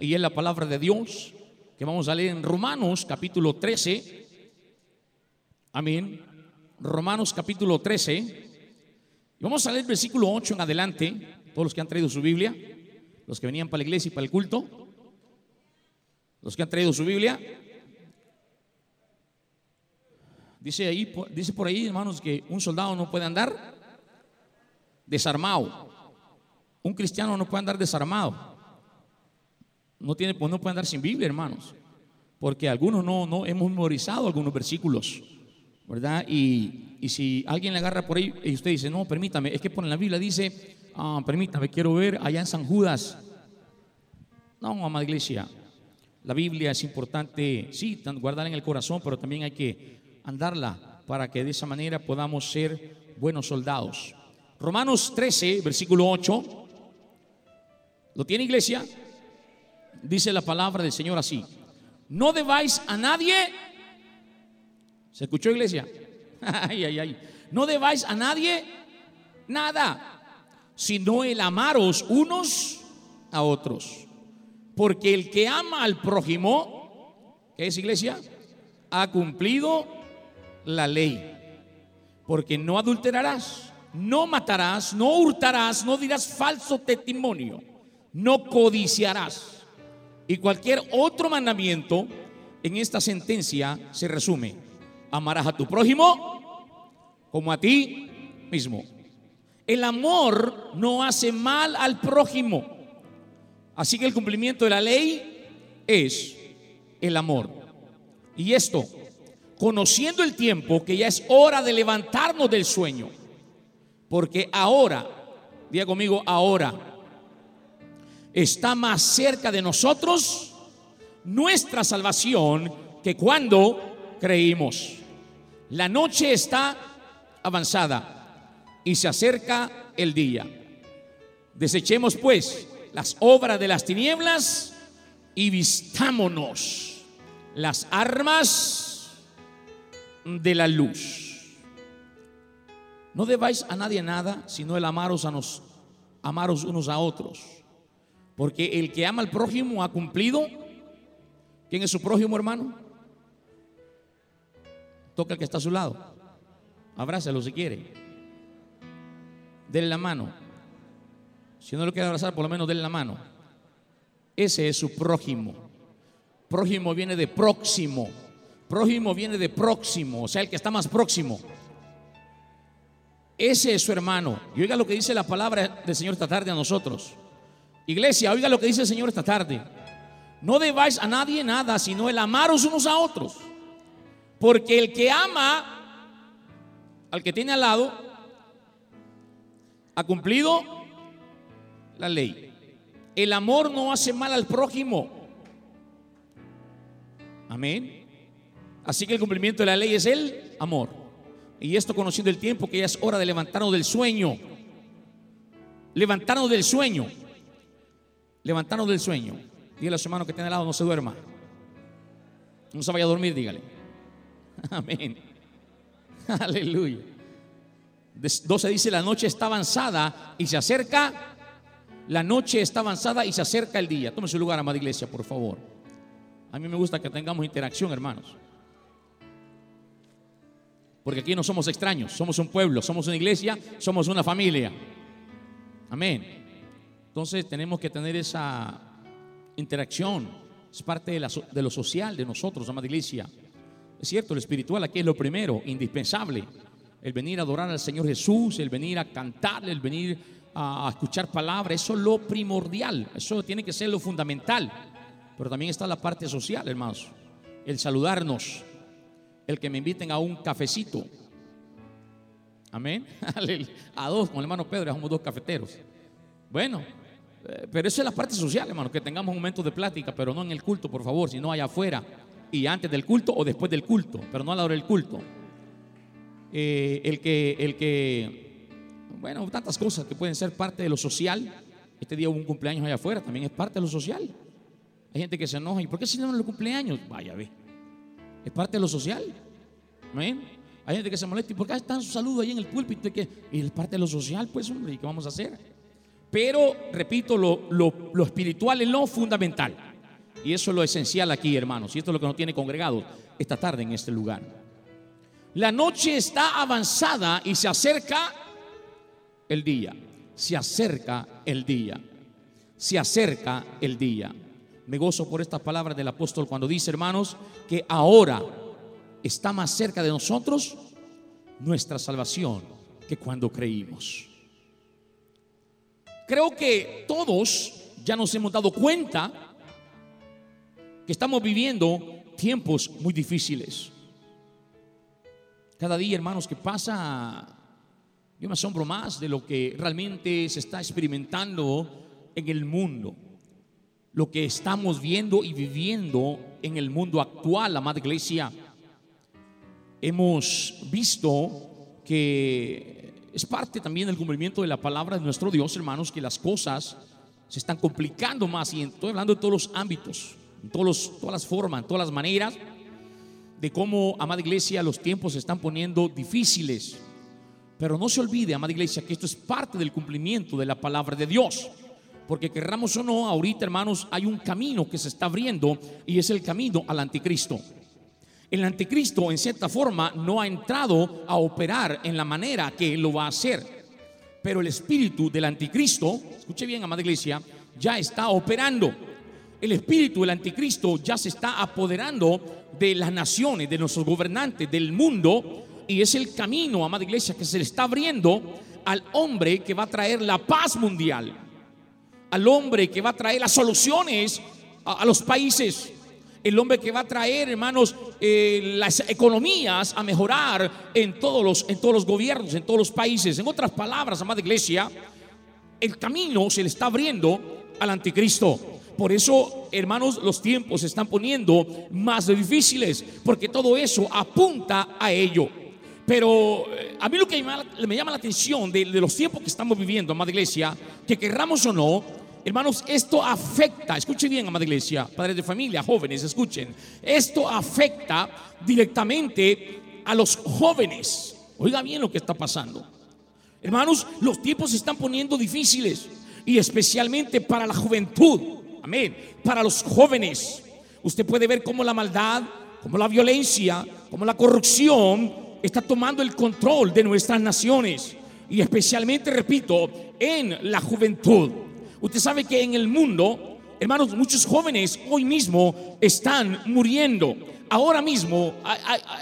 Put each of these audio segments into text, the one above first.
y es la palabra de Dios que vamos a leer en Romanos capítulo 13. Amén. Romanos capítulo 13. Y vamos a leer versículo 8 en adelante, todos los que han traído su Biblia, los que venían para la iglesia y para el culto, los que han traído su Biblia. Dice ahí, dice por ahí, hermanos, que un soldado no puede andar desarmado. Un cristiano no puede andar desarmado. No, tiene, pues no puede andar sin Biblia, hermanos. Porque algunos no, no hemos memorizado algunos versículos. ¿Verdad? Y, y si alguien le agarra por ahí y usted dice, no, permítame, es que por la Biblia dice, ah, permítame, quiero ver allá en San Judas. No, amada iglesia, la Biblia es importante, sí, guardarla en el corazón, pero también hay que andarla para que de esa manera podamos ser buenos soldados. Romanos 13, versículo 8. ¿Lo tiene iglesia? Dice la palabra del Señor así. No debáis a nadie. ¿Se escuchó iglesia? Ay, ay, ay. No debáis a nadie nada, sino el amaros unos a otros. Porque el que ama al prójimo, ¿qué es iglesia? Ha cumplido la ley. Porque no adulterarás, no matarás, no hurtarás, no dirás falso testimonio, no codiciarás. Y cualquier otro mandamiento en esta sentencia se resume. Amarás a tu prójimo como a ti mismo. El amor no hace mal al prójimo. Así que el cumplimiento de la ley es el amor. Y esto, conociendo el tiempo, que ya es hora de levantarnos del sueño. Porque ahora, diga conmigo, ahora está más cerca de nosotros nuestra salvación que cuando creímos. La noche está avanzada y se acerca el día. Desechemos pues las obras de las tinieblas y vistámonos las armas de la luz. No debáis a nadie nada, sino el amaros a nos, amaros unos a otros. Porque el que ama al prójimo ha cumplido. ¿Quién es su prójimo, hermano? Toca el que está a su lado. Abrázalo si quiere. Denle la mano. Si no lo quiere abrazar, por lo menos denle la mano. Ese es su prójimo. Prójimo viene de próximo. Prójimo viene de próximo, o sea, el que está más próximo. Ese es su hermano. Y oiga lo que dice la palabra del Señor esta tarde a nosotros. Iglesia, oiga lo que dice el Señor esta tarde. No debáis a nadie nada, sino el amaros unos a otros. Porque el que ama al que tiene al lado, ha cumplido la ley. El amor no hace mal al prójimo. Amén. Así que el cumplimiento de la ley es el amor. Y esto conociendo el tiempo que ya es hora de levantarnos del sueño. Levantarnos del sueño. Levantarnos del sueño. Dígale a su hermano que tiene al lado, no se duerma. No se vaya a dormir, dígale. Amén. Aleluya. 12 dice, la noche está avanzada y se acerca, la noche está avanzada y se acerca el día. Tome su lugar, amada iglesia, por favor. A mí me gusta que tengamos interacción, hermanos. Porque aquí no somos extraños, somos un pueblo, somos una iglesia, somos una familia. Amén. Entonces tenemos que tener esa interacción. Es parte de, lo social de nosotros, amada iglesia. Es cierto, lo espiritual aquí es lo primero, indispensable el venir a adorar al Señor Jesús, el venir a cantarle, el venir a escuchar palabras, eso es lo primordial, eso tiene que ser lo fundamental. Pero también está la parte social, hermanos, el saludarnos, el que me inviten a un cafecito. Amén. A dos, con el hermano Pedro, somos dos cafeteros. Bueno, pero eso es la parte social, hermano, que tengamos un momento de plática, pero no en el culto, por favor, sino allá afuera y antes del culto o después del culto, pero no a la hora del culto. Eh, el, que, el que, bueno, tantas cosas que pueden ser parte de lo social. Este día hubo un cumpleaños allá afuera, también es parte de lo social. Hay gente que se enoja, ¿y por qué se enojan los cumpleaños? Vaya, ve. Es parte de lo social. Hay gente que se molesta, ¿y por qué están sus saludos ahí en el púlpito? Y es parte de lo social, pues, hombre, ¿y qué vamos a hacer? Pero, repito, lo, lo, lo espiritual es lo fundamental. Y eso es lo esencial aquí, hermanos. Y esto es lo que nos tiene congregados esta tarde en este lugar. La noche está avanzada y se acerca el día. Se acerca el día. Se acerca el día. Me gozo por estas palabras del apóstol cuando dice, hermanos, que ahora está más cerca de nosotros nuestra salvación que cuando creímos. Creo que todos ya nos hemos dado cuenta que estamos viviendo tiempos muy difíciles. Cada día, hermanos, que pasa, yo me asombro más de lo que realmente se está experimentando en el mundo. Lo que estamos viendo y viviendo en el mundo actual, la Madre Iglesia. Hemos visto que es parte también del cumplimiento de la palabra de nuestro Dios, hermanos, que las cosas se están complicando más y estoy hablando de todos los ámbitos en todas las formas, en todas las maneras, de cómo, amada iglesia, los tiempos se están poniendo difíciles. Pero no se olvide, amada iglesia, que esto es parte del cumplimiento de la palabra de Dios. Porque querramos o no, ahorita, hermanos, hay un camino que se está abriendo y es el camino al anticristo. El anticristo, en cierta forma, no ha entrado a operar en la manera que lo va a hacer. Pero el espíritu del anticristo, escuche bien, amada iglesia, ya está operando el espíritu del anticristo ya se está apoderando de las naciones, de nuestros gobernantes, del mundo, y es el camino, amada iglesia, que se le está abriendo al hombre que va a traer la paz mundial, al hombre que va a traer las soluciones a, los países, el hombre que va a traer, hermanos, eh, las economías a mejorar en todos, los, en todos los gobiernos, en todos los países. En otras palabras, amada iglesia, el camino se le está abriendo al anticristo. Por eso, hermanos, los tiempos se están poniendo más difíciles, porque todo eso apunta a ello. Pero eh, a mí lo que me llama la atención de, los tiempos que estamos viviendo, amada iglesia, que querramos o no, hermanos, esto afecta, escuchen bien, amada iglesia, padres de familia, jóvenes, escuchen, esto afecta directamente a los jóvenes. Oiga bien lo que está pasando. Hermanos, los tiempos se están poniendo difíciles y especialmente para la juventud. Amén. Para los jóvenes, usted puede ver cómo la maldad, cómo la violencia, cómo la corrupción está tomando el control de nuestras naciones. Y especialmente, repito, en la juventud. Usted sabe que en el mundo, hermanos, muchos jóvenes hoy mismo están muriendo. Ahora mismo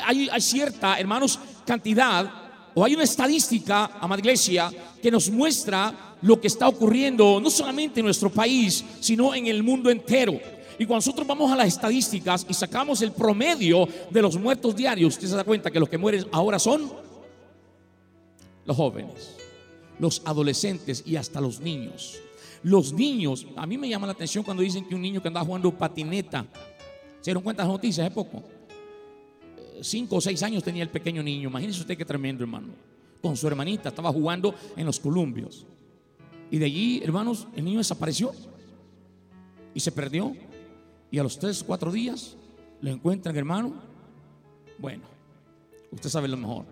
hay, cierta, hermanos, cantidad o hay una estadística, amada iglesia, que nos muestra lo que está ocurriendo no solamente en nuestro país, sino en el mundo entero. Y cuando nosotros vamos a las estadísticas y sacamos el promedio de los muertos diarios, usted se da cuenta que los que mueren ahora son los jóvenes, los adolescentes y hasta los niños. Los niños, a mí me llama la atención cuando dicen que un niño que andaba jugando patineta, se dieron cuenta las noticias hace poco. Cinco o seis años tenía el pequeño niño, imagínese usted qué tremendo hermano. Con su hermanita estaba jugando en los columbios. Y de allí, hermanos, el niño desapareció y se perdió. Y a los tres, cuatro días lo encuentran, hermano. Bueno, usted sabe lo mejor.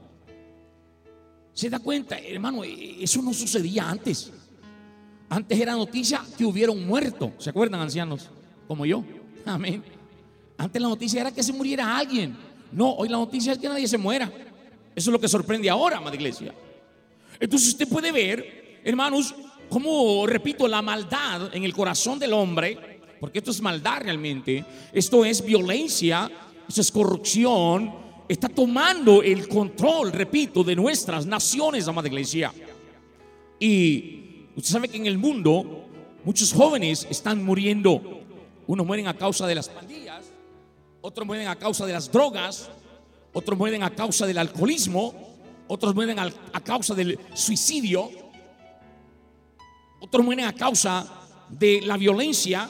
Se da cuenta, hermano, eso no sucedía antes. Antes era noticia que hubiera un muerto. ¿Se acuerdan, ancianos? Como yo. Amén. Antes la noticia era que se muriera alguien. No, hoy la noticia es que nadie se muera. Eso es lo que sorprende ahora, madre iglesia. Entonces usted puede ver, hermanos, como, repito, la maldad en el corazón del hombre, porque esto es maldad realmente, esto es violencia, esto es corrupción, está tomando el control, repito, de nuestras naciones, amada iglesia. Y usted sabe que en el mundo muchos jóvenes están muriendo. Unos mueren a causa de las pandillas, otros mueren a causa de las drogas, otros mueren a causa del alcoholismo, otros mueren a causa del suicidio otros mueren a causa de la violencia.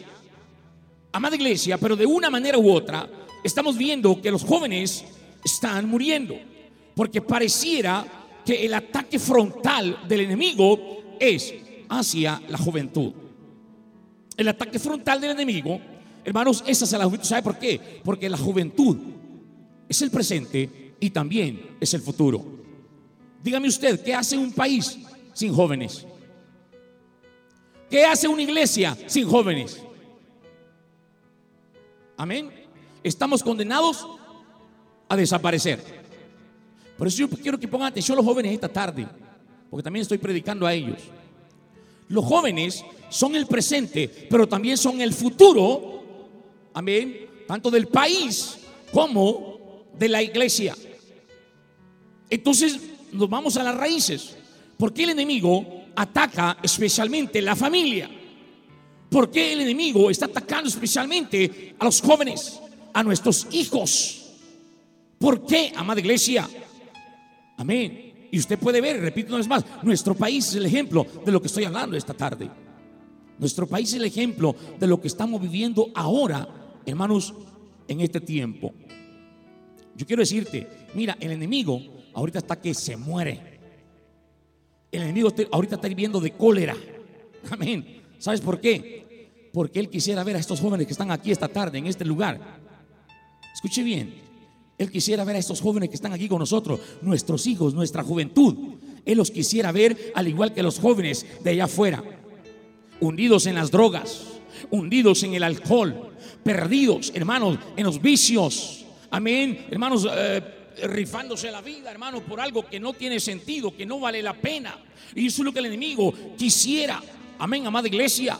Amada iglesia, pero de una manera u otra estamos viendo que los jóvenes están muriendo, porque pareciera que el ataque frontal del enemigo es hacia la juventud. El ataque frontal del enemigo, hermanos, es hacia la juventud. ¿Sabe por qué? Porque la juventud es el presente y también es el futuro. Dígame usted, ¿qué hace un país sin jóvenes? ¿Qué hace una iglesia sin jóvenes? Amén. Estamos condenados a desaparecer. Por eso yo quiero que pongan atención los jóvenes esta tarde, porque también estoy predicando a ellos. Los jóvenes son el presente, pero también son el futuro, amén, tanto del país como de la iglesia. Entonces nos vamos a las raíces. ¿Por qué el enemigo ataca especialmente la familia? ¿Por qué el enemigo está atacando especialmente a los jóvenes, a nuestros hijos? ¿Por qué, amada iglesia? Amén. Y usted puede ver, repito una vez más, nuestro país es el ejemplo de lo que estoy hablando esta tarde. Nuestro país es el ejemplo de lo que estamos viviendo ahora, hermanos, en este tiempo. Yo quiero decirte, mira, el enemigo ahorita está que se muere. El enemigo ahorita está viviendo de cólera. Amén. ¿Sabes por qué? Porque él quisiera ver a estos jóvenes que están aquí esta tarde, en este lugar. Escuche bien. Él quisiera ver a estos jóvenes que están aquí con nosotros, nuestros hijos, nuestra juventud. Él los quisiera ver al igual que los jóvenes de allá afuera, hundidos en las drogas, hundidos en el alcohol, perdidos, hermanos, en los vicios. Amén, hermanos, eh, rifándose la vida, hermanos, por algo que no tiene sentido, que no vale la pena. Y eso es lo que el enemigo quisiera. Amén, amada iglesia.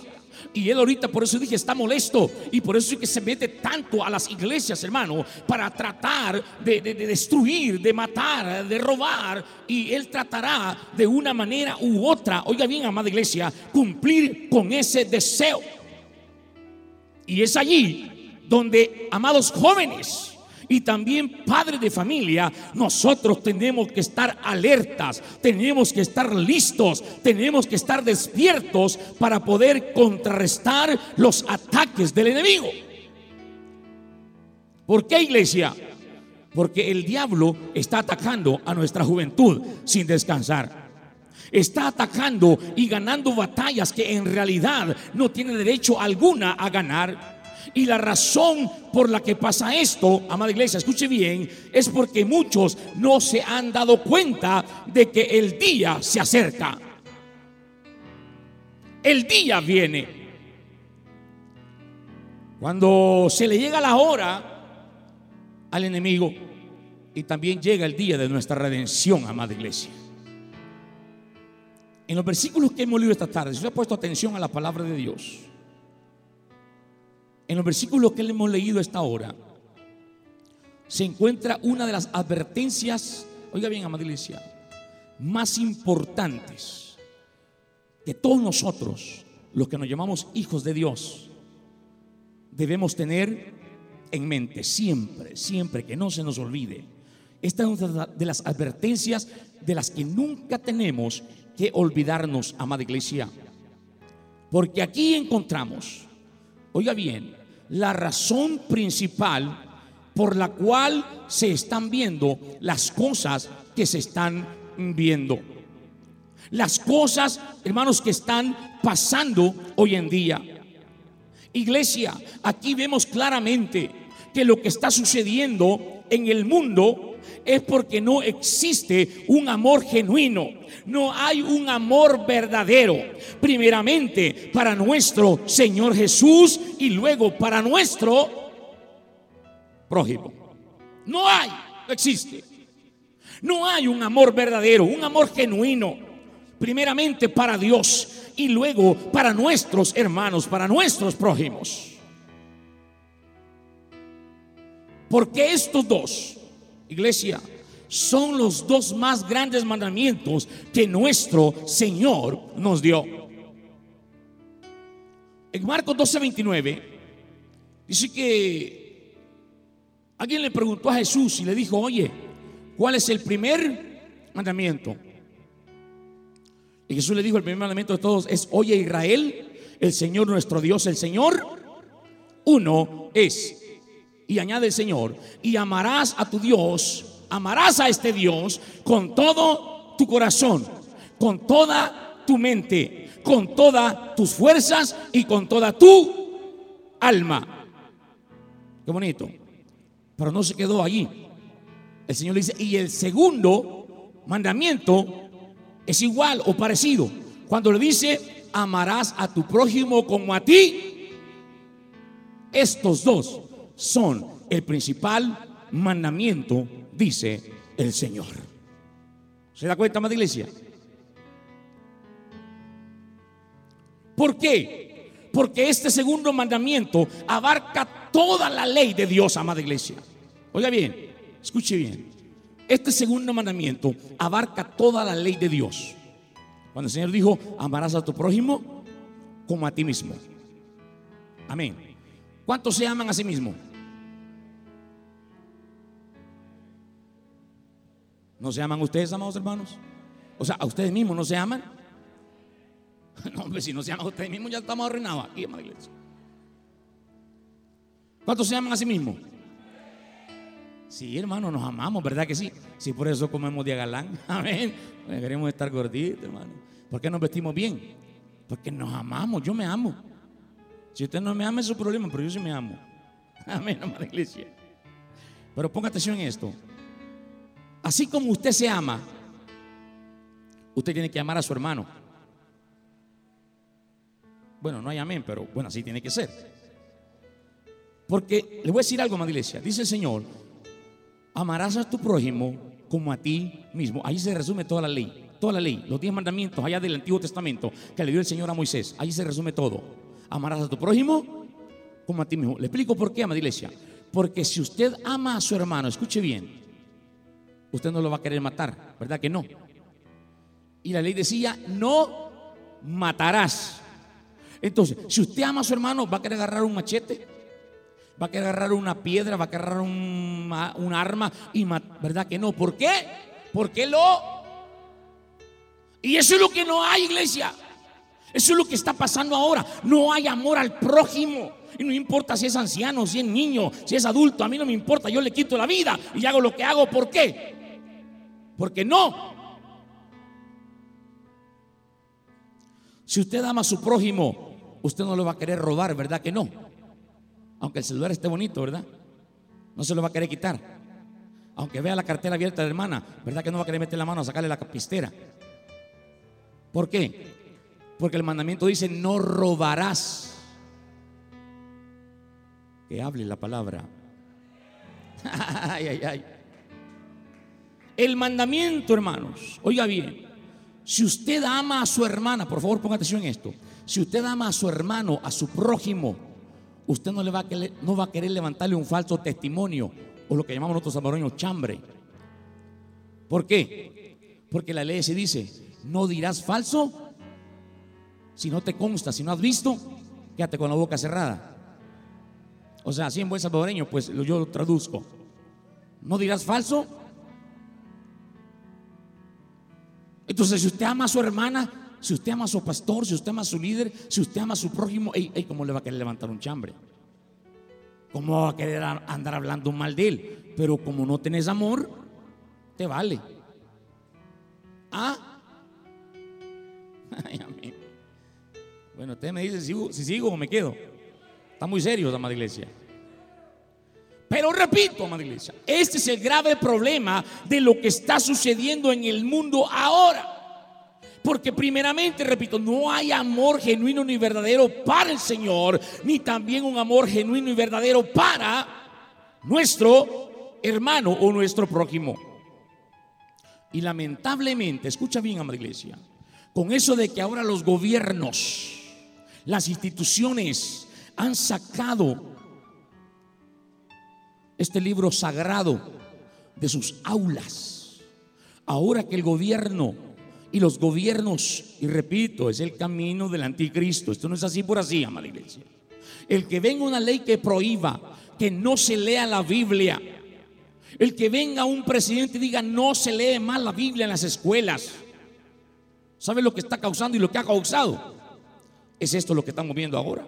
Y él ahorita, por eso dije, está molesto. Y por eso es que se mete tanto a las iglesias, hermano, para tratar de, destruir, de matar, de robar. Y él tratará de una manera u otra, oiga bien, amada iglesia, cumplir con ese deseo. Y es allí donde, amados jóvenes, y también padres de familia, nosotros tenemos que estar alertas, tenemos que estar listos, tenemos que estar despiertos para poder contrarrestar los ataques del enemigo. ¿Por qué iglesia? Porque el diablo está atacando a nuestra juventud sin descansar. Está atacando y ganando batallas que en realidad no tiene derecho alguna a ganar y la razón por la que pasa esto, amada iglesia, escuche bien, es porque muchos no se han dado cuenta de que el día se acerca. El día viene. Cuando se le llega la hora al enemigo y también llega el día de nuestra redención, amada iglesia. En los versículos que hemos leído esta tarde, si usted ha puesto atención a la palabra de Dios, en los versículos que le hemos leído esta hora, se encuentra una de las advertencias, oiga bien, amada iglesia, más importantes que todos nosotros, los que nos llamamos hijos de Dios, debemos tener en mente siempre, siempre, que no se nos olvide. Esta es una de las advertencias de las que nunca tenemos que olvidarnos, amada iglesia. Porque aquí encontramos Oiga bien, la razón principal por la cual se están viendo las cosas que se están viendo. Las cosas, hermanos, que están pasando hoy en día. Iglesia, aquí vemos claramente que lo que está sucediendo en el mundo es porque no existe un amor genuino. No hay un amor verdadero. Primeramente para nuestro Señor Jesús y luego para nuestro prójimo. No hay, no existe. No hay un amor verdadero, un amor genuino. Primeramente para Dios y luego para nuestros hermanos, para nuestros prójimos. Porque estos dos Iglesia, son los dos más grandes mandamientos que nuestro Señor nos dio. En Marcos 12:29 dice que alguien le preguntó a Jesús y le dijo, oye, ¿cuál es el primer mandamiento? Y Jesús le dijo, el primer mandamiento de todos es, oye Israel, el Señor nuestro Dios, el Señor, uno es. Y añade el Señor, y amarás a tu Dios, amarás a este Dios con todo tu corazón, con toda tu mente, con todas tus fuerzas y con toda tu alma. Qué bonito. Pero no se quedó allí. El Señor dice, y el segundo mandamiento es igual o parecido. Cuando le dice, amarás a tu prójimo como a ti. Estos dos son el principal mandamiento, dice el Señor. ¿Se da cuenta, amada iglesia? ¿Por qué? Porque este segundo mandamiento abarca toda la ley de Dios, amada iglesia. Oiga bien, escuche bien. Este segundo mandamiento abarca toda la ley de Dios. Cuando el Señor dijo, amarás a tu prójimo como a ti mismo. Amén. ¿Cuántos se aman a sí mismos? ¿No se aman ustedes, amados hermanos? O sea, ¿a ustedes mismos no se aman? No, hombre, si no se aman a ustedes mismos, ya estamos arruinados aquí, la iglesia. ¿Cuántos se aman a sí mismos? Sí, hermano, nos amamos, ¿verdad que sí? Sí, por eso comemos de galán. Amén. Queremos estar gorditos, hermano. ¿Por qué nos vestimos bien? Porque nos amamos. Yo me amo. Si usted no me ama, es su problema, pero yo sí me amo. Amén, amada iglesia. Pero ponga atención en esto. Así como usted se ama, usted tiene que amar a su hermano. Bueno, no hay amén, pero bueno, así tiene que ser. Porque le voy a decir algo, más iglesia. Dice el Señor, amarás a tu prójimo como a ti mismo. Ahí se resume toda la ley. Toda la ley, los diez mandamientos allá del Antiguo Testamento que le dio el Señor a Moisés. Ahí se resume todo. Amarás a tu prójimo como a ti mismo. Le explico por qué, amada iglesia. Porque si usted ama a su hermano, escuche bien, usted no lo va a querer matar, ¿verdad que no? Y la ley decía, no matarás. Entonces, si usted ama a su hermano, va a querer agarrar un machete, va a querer agarrar una piedra, va a querer agarrar un, arma, y ¿verdad que no? ¿Por qué? Porque lo... Y eso es lo que no hay, iglesia. Eso es lo que está pasando ahora. No hay amor al prójimo. Y no importa si es anciano, si es niño, si es adulto, a mí no me importa. Yo le quito la vida y hago lo que hago. ¿Por qué? Porque no. Si usted ama a su prójimo, usted no lo va a querer robar, ¿verdad que no? Aunque el celular esté bonito, ¿verdad? No se lo va a querer quitar. Aunque vea la cartera abierta de la hermana, ¿verdad que no va a querer meter la mano a sacarle la capistera? ¿Por qué? Porque el mandamiento dice, no robarás. Que hable la palabra. ay, ay, ay. El mandamiento, hermanos, oiga bien, si usted ama a su hermana, por favor ponga atención en esto, si usted ama a su hermano, a su prójimo, usted no, le va, a querer, levantarle un falso testimonio o lo que llamamos nosotros salvadoreños chambre. ¿Por qué? Porque la ley se dice, no dirás falso si no te consta, si no has visto, quédate con la boca cerrada. O sea, así en buen salvadoreño, pues yo lo traduzco. No dirás falso Entonces, si usted ama a su hermana, si usted ama a su pastor, si usted ama a su líder, si usted ama a su prójimo, ¿cómo le va a querer levantar un chambre? ¿Cómo va a querer andar hablando mal de él? Pero como no tenés amor, te vale. ¿Ah? Ay, Bueno, usted me dice si si sigo o me quedo. Está muy serio, amada iglesia. Pero repito, amada iglesia, este es el grave problema de lo que está sucediendo en el mundo ahora. Porque primeramente, repito, no hay amor genuino ni verdadero para el Señor, ni también un amor genuino y verdadero para nuestro hermano o nuestro prójimo. Y lamentablemente, escucha bien, amada iglesia, con eso de que ahora los gobiernos, las instituciones han sacado este libro sagrado de sus aulas. Ahora que el gobierno y los gobiernos, y repito, es el camino del anticristo, esto no es así por así, amada iglesia. El que venga una ley que prohíba que no se lea la Biblia, el que venga un presidente y diga no se lee más la Biblia en las escuelas, ¿sabe lo que está causando y lo que ha causado? Es esto lo que estamos viendo ahora.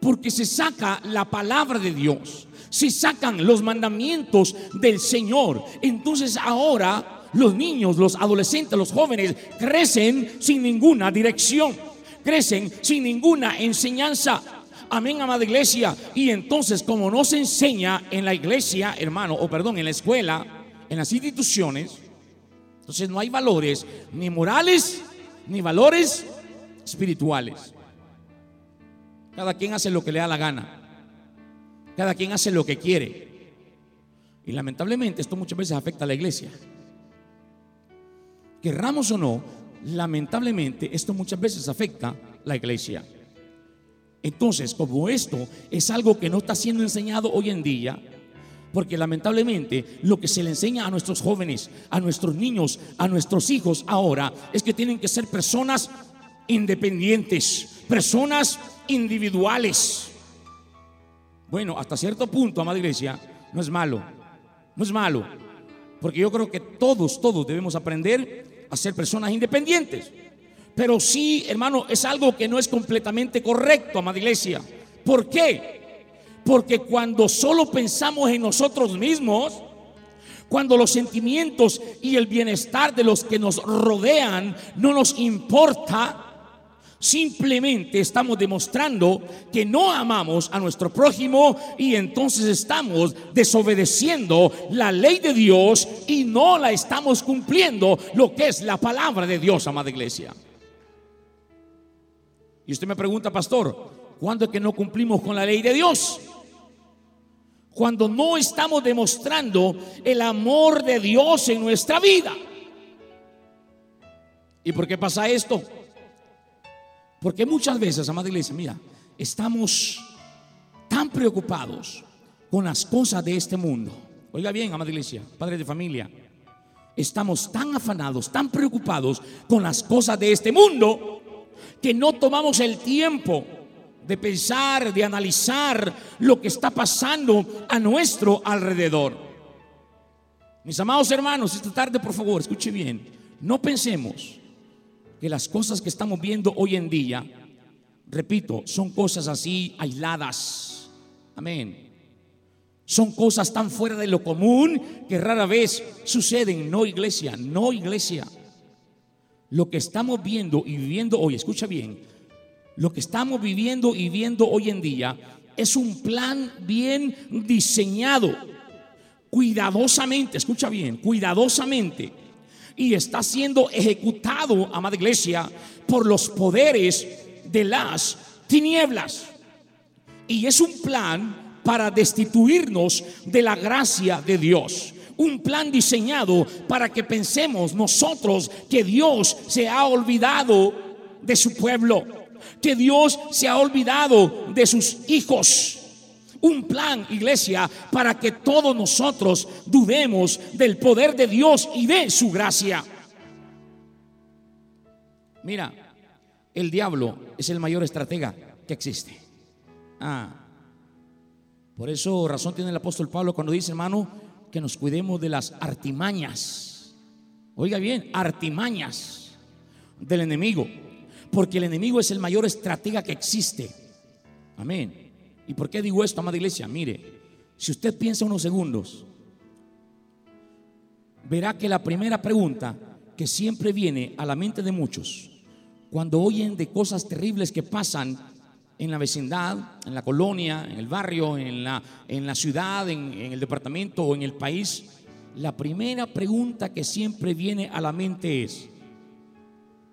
Porque se saca la palabra de Dios si sacan los mandamientos del Señor, entonces ahora los niños, los adolescentes, los jóvenes crecen sin ninguna dirección, crecen sin ninguna enseñanza. Amén, amada iglesia. Y entonces, como no se enseña en la iglesia, hermano, o perdón, en la escuela, en las instituciones, entonces no hay valores ni morales, ni valores espirituales. Cada quien hace lo que le da la gana. Cada quien hace lo que quiere. Y lamentablemente esto muchas veces afecta a la iglesia. Querramos o no, lamentablemente esto muchas veces afecta a la iglesia. Entonces, como esto es algo que no está siendo enseñado hoy en día, porque lamentablemente lo que se le enseña a nuestros jóvenes, a nuestros niños, a nuestros hijos ahora es que tienen que ser personas independientes, personas individuales. Bueno, hasta cierto punto, amada iglesia, no es malo, no es malo, porque yo creo que todos, todos debemos aprender a ser personas independientes. Pero sí, hermano, es algo que no es completamente correcto, amada iglesia. ¿Por qué? Porque cuando solo pensamos en nosotros mismos, cuando los sentimientos y el bienestar de los que nos rodean no nos importa, simplemente estamos demostrando que no amamos a nuestro prójimo y entonces estamos desobedeciendo la ley de Dios y no la estamos cumpliendo lo que es la palabra de Dios, amada iglesia. Y usted me pregunta, pastor, ¿cuándo es que no cumplimos con la ley de Dios? Cuando no estamos demostrando el amor de Dios en nuestra vida. ¿Y por qué pasa esto? Porque muchas veces, amada iglesia, mira, estamos tan preocupados con las cosas de este mundo. Oiga bien, amada iglesia, padre de familia, estamos tan afanados, tan preocupados con las cosas de este mundo que no tomamos el tiempo de pensar, de analizar lo que está pasando a nuestro alrededor. Mis amados hermanos, esta tarde por favor, escuche bien, no pensemos que las cosas que estamos viendo hoy en día, repito, son cosas así aisladas. Amén. Son cosas tan fuera de lo común que rara vez suceden. No iglesia, no iglesia. Lo que estamos viendo y viviendo hoy, escucha bien, lo que estamos viviendo y viendo hoy en día es un plan bien diseñado, cuidadosamente, escucha bien, cuidadosamente, y está siendo ejecutado, amada iglesia, por los poderes de las tinieblas. Y es un plan para destituirnos de la gracia de Dios un plan diseñado para que pensemos nosotros que Dios se ha olvidado de su pueblo, que Dios se ha olvidado de sus hijos. Un plan, iglesia, para que todos nosotros dudemos del poder de Dios y de su gracia. Mira, el diablo es el mayor estratega que existe. Ah, por eso razón tiene el apóstol Pablo cuando dice, hermano, que nos cuidemos de las artimañas. Oiga bien, artimañas del enemigo. Porque el enemigo es el mayor estratega que existe. Amén. ¿Y por qué digo esto, amada iglesia? Mire, si usted piensa unos segundos, verá que la primera pregunta que siempre viene a la mente de muchos, cuando oyen de cosas terribles que pasan en la vecindad, en la colonia, en el barrio, en la, en la ciudad, en, en el departamento o en el país, la primera pregunta que siempre viene a la mente es,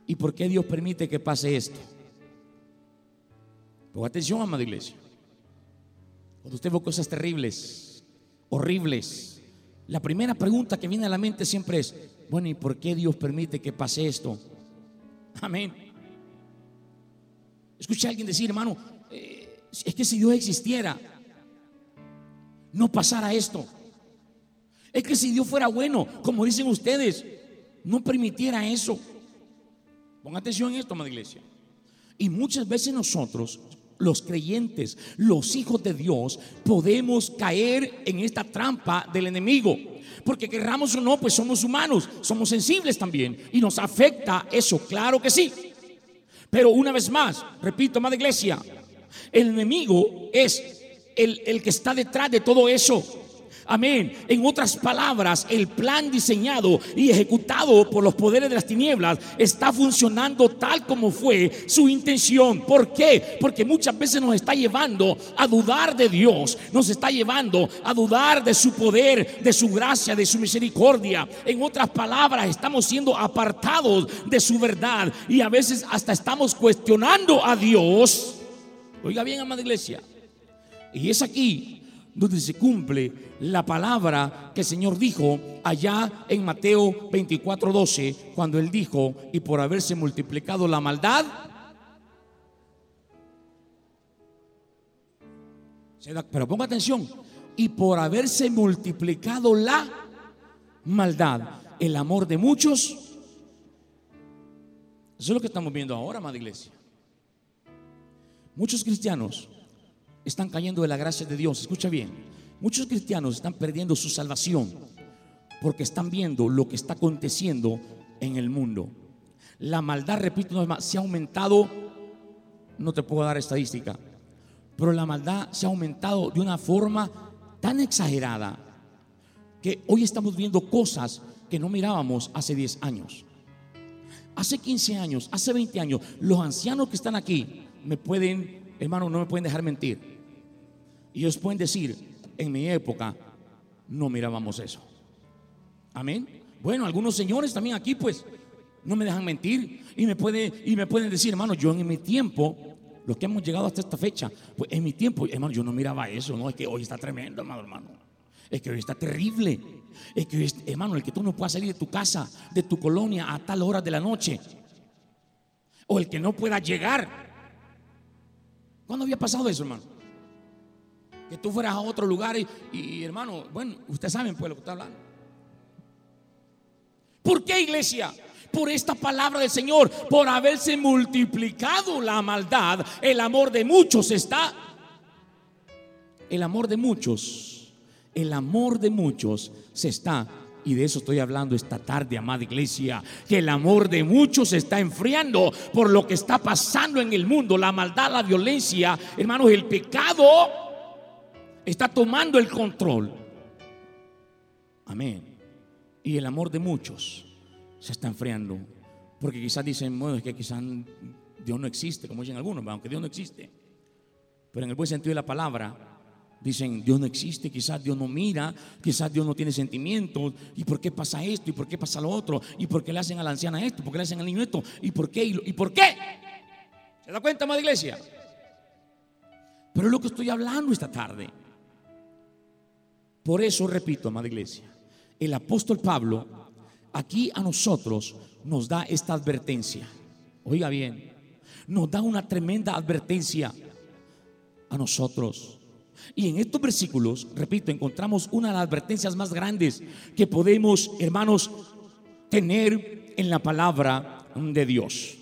¿y por qué Dios permite que pase esto? Ponga atención, amada iglesia. Cuando usted ve cosas terribles, horribles, la primera pregunta que viene a la mente siempre es, bueno, ¿y por qué Dios permite que pase esto? Amén. Escuché a alguien decir, hermano, eh, es que si Dios existiera, no pasara esto. Es que si Dios fuera bueno, como dicen ustedes, no permitiera eso. Ponga atención en esto, amada iglesia. Y muchas veces nosotros, los creyentes, los hijos de Dios, podemos caer en esta trampa del enemigo. Porque querramos o no, pues somos humanos, somos sensibles también. Y nos afecta eso, claro que sí. Pero una vez más, repito, amada iglesia, el enemigo es el, el que está detrás de todo eso. Amén. En otras palabras, el plan diseñado y ejecutado por los poderes de las tinieblas está funcionando tal como fue su intención. ¿Por qué? Porque muchas veces nos está llevando a dudar de Dios, nos está llevando a dudar de su poder, de su gracia, de su misericordia. En otras palabras, estamos siendo apartados de su verdad y a veces hasta estamos cuestionando a Dios. Oiga bien, amada iglesia. Y es aquí donde se cumple la palabra que el Señor dijo allá en Mateo 24, 12, cuando Él dijo, y por haberse multiplicado la maldad, pero ponga atención, y por haberse multiplicado la maldad, el amor de muchos, eso es lo que estamos viendo ahora, amada iglesia. Muchos cristianos están cayendo de la gracia de Dios. Escucha bien, muchos cristianos están perdiendo su salvación porque están viendo lo que está aconteciendo en el mundo. La maldad, repito se ha aumentado, no te puedo dar estadística, pero la maldad se ha aumentado de una forma tan exagerada que hoy estamos viendo cosas que no mirábamos hace 10 años. Hace 15 años, hace 20 años, los ancianos que están aquí me pueden, hermano, no me pueden dejar mentir. Y ellos pueden decir, en mi época no mirábamos eso. Amén. Bueno, algunos señores también aquí pues no me dejan mentir y me, y me pueden decir, hermano, yo en mi tiempo, los que hemos llegado hasta esta fecha, pues en mi tiempo, hermano, yo no miraba eso, no, es que hoy está tremendo, hermano, hermano. Es que hoy está terrible. Es que hermano, el que tú no puedas salir de tu casa, de tu colonia a tal hora de la noche. O el que no pueda llegar. ¿Cuándo había pasado eso, hermano? que tú fueras a otro lugar y, hermano, bueno, ustedes saben pues lo que está hablando. ¿Por qué iglesia? Por esta palabra del Señor, por haberse multiplicado la maldad, el amor de muchos está. El amor de muchos, el amor de muchos se está y de eso estoy hablando esta tarde, amada iglesia, que el amor de muchos se está enfriando por lo que está pasando en el mundo, la maldad, la violencia, hermanos, el pecado está tomando el control. Amén. Y el amor de muchos se está enfriando. Porque quizás dicen, bueno, es que quizás Dios no existe, como dicen algunos, aunque Dios no existe. Pero en el buen sentido de la palabra, dicen, Dios no existe, quizás Dios no mira, quizás Dios no tiene sentimientos. ¿Y por qué pasa esto? ¿Y por qué pasa lo otro? ¿Y por qué le hacen a la anciana esto? ¿Por qué le hacen al niño esto? ¿Y por qué? ¿Y por qué? ¿Se da cuenta, más iglesia? Pero es lo que estoy hablando esta tarde. Por eso, repito, amada iglesia, el apóstol Pablo aquí a nosotros nos da esta advertencia. Oiga bien, nos da una tremenda advertencia a nosotros. Y en estos versículos, repito, encontramos una de las advertencias más grandes que podemos, hermanos, tener en la palabra de Dios.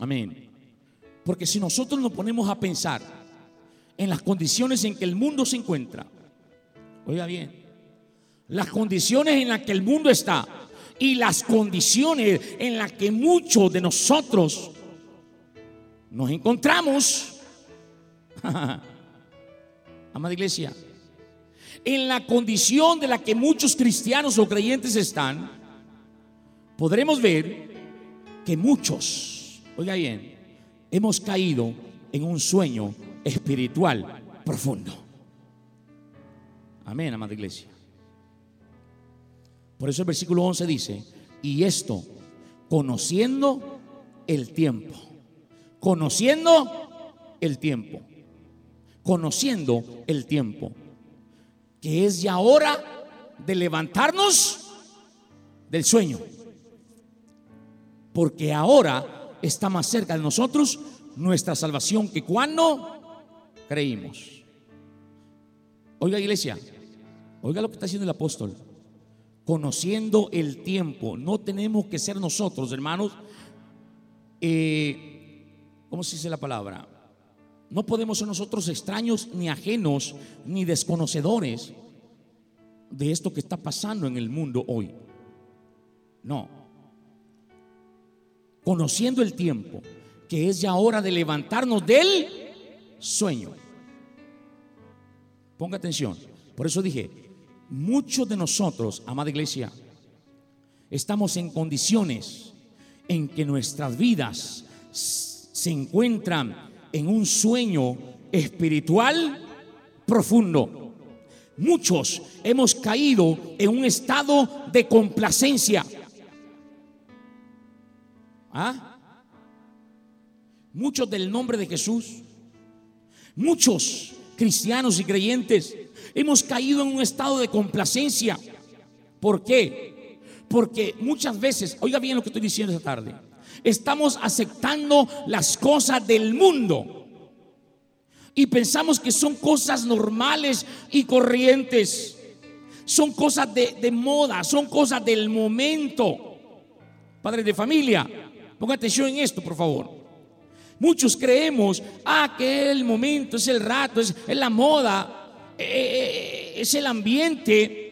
Amén. Porque si nosotros nos ponemos a pensar en las condiciones en que el mundo se encuentra, Oiga bien, las condiciones en las que el mundo está y las condiciones en las que muchos de nosotros nos encontramos. Amada iglesia, en la condición de la que muchos cristianos o creyentes están, podremos ver que muchos, oiga bien, hemos caído en un sueño espiritual profundo. Amén, amada iglesia. Por eso el versículo 11 dice, y esto, conociendo el tiempo, conociendo el tiempo, conociendo el tiempo, que es ya hora de levantarnos del sueño, porque ahora está más cerca de nosotros nuestra salvación que cuando creímos. Oiga iglesia, Oiga lo que está haciendo el apóstol. Conociendo el tiempo. No tenemos que ser nosotros, hermanos. Eh, ¿Cómo se dice la palabra? No podemos ser nosotros extraños, ni ajenos, ni desconocedores de esto que está pasando en el mundo hoy. No. Conociendo el tiempo, que es ya hora de levantarnos del sueño. Ponga atención. Por eso dije, muchos de nosotros, amada iglesia, estamos en condiciones en que nuestras vidas se encuentran en un sueño espiritual profundo. Muchos hemos caído en un estado de complacencia. ¿Ah? Muchos del nombre de Jesús, muchos cristianos y creyentes, hemos caído en un estado de complacencia. ¿Por qué? Porque muchas veces, oiga bien lo que estoy diciendo esta tarde, estamos aceptando las cosas del mundo y pensamos que son cosas normales y corrientes. Son cosas de, moda, son cosas del momento. Padres de familia, ponga atención en esto, por favor. Muchos creemos, ah, que el momento, es el rato, es, la moda, eh, eh, es el ambiente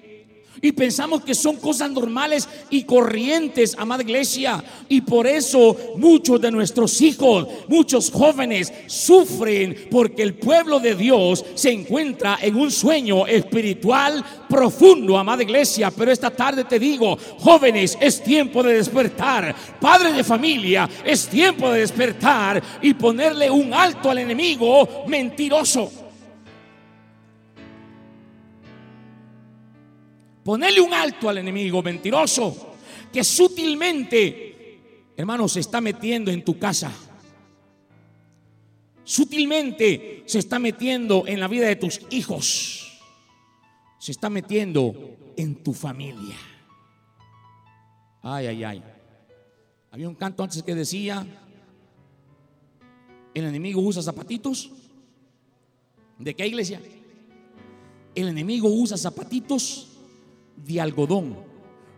y pensamos que son cosas normales y corrientes, amada iglesia. Y por eso muchos de nuestros hijos, muchos jóvenes sufren porque el pueblo de Dios se encuentra en un sueño espiritual profundo, amada iglesia. Pero esta tarde te digo, jóvenes, es tiempo de despertar. Padres de familia, es tiempo de despertar y ponerle un alto al enemigo mentiroso. Ponerle un alto al enemigo mentiroso que sutilmente, hermano, se está metiendo en tu casa. Sutilmente se está metiendo en la vida de tus hijos. Se está metiendo en tu familia. Ay, ay, ay. Había un canto antes que decía, el enemigo usa zapatitos. ¿De qué iglesia? El enemigo usa zapatitos de algodón.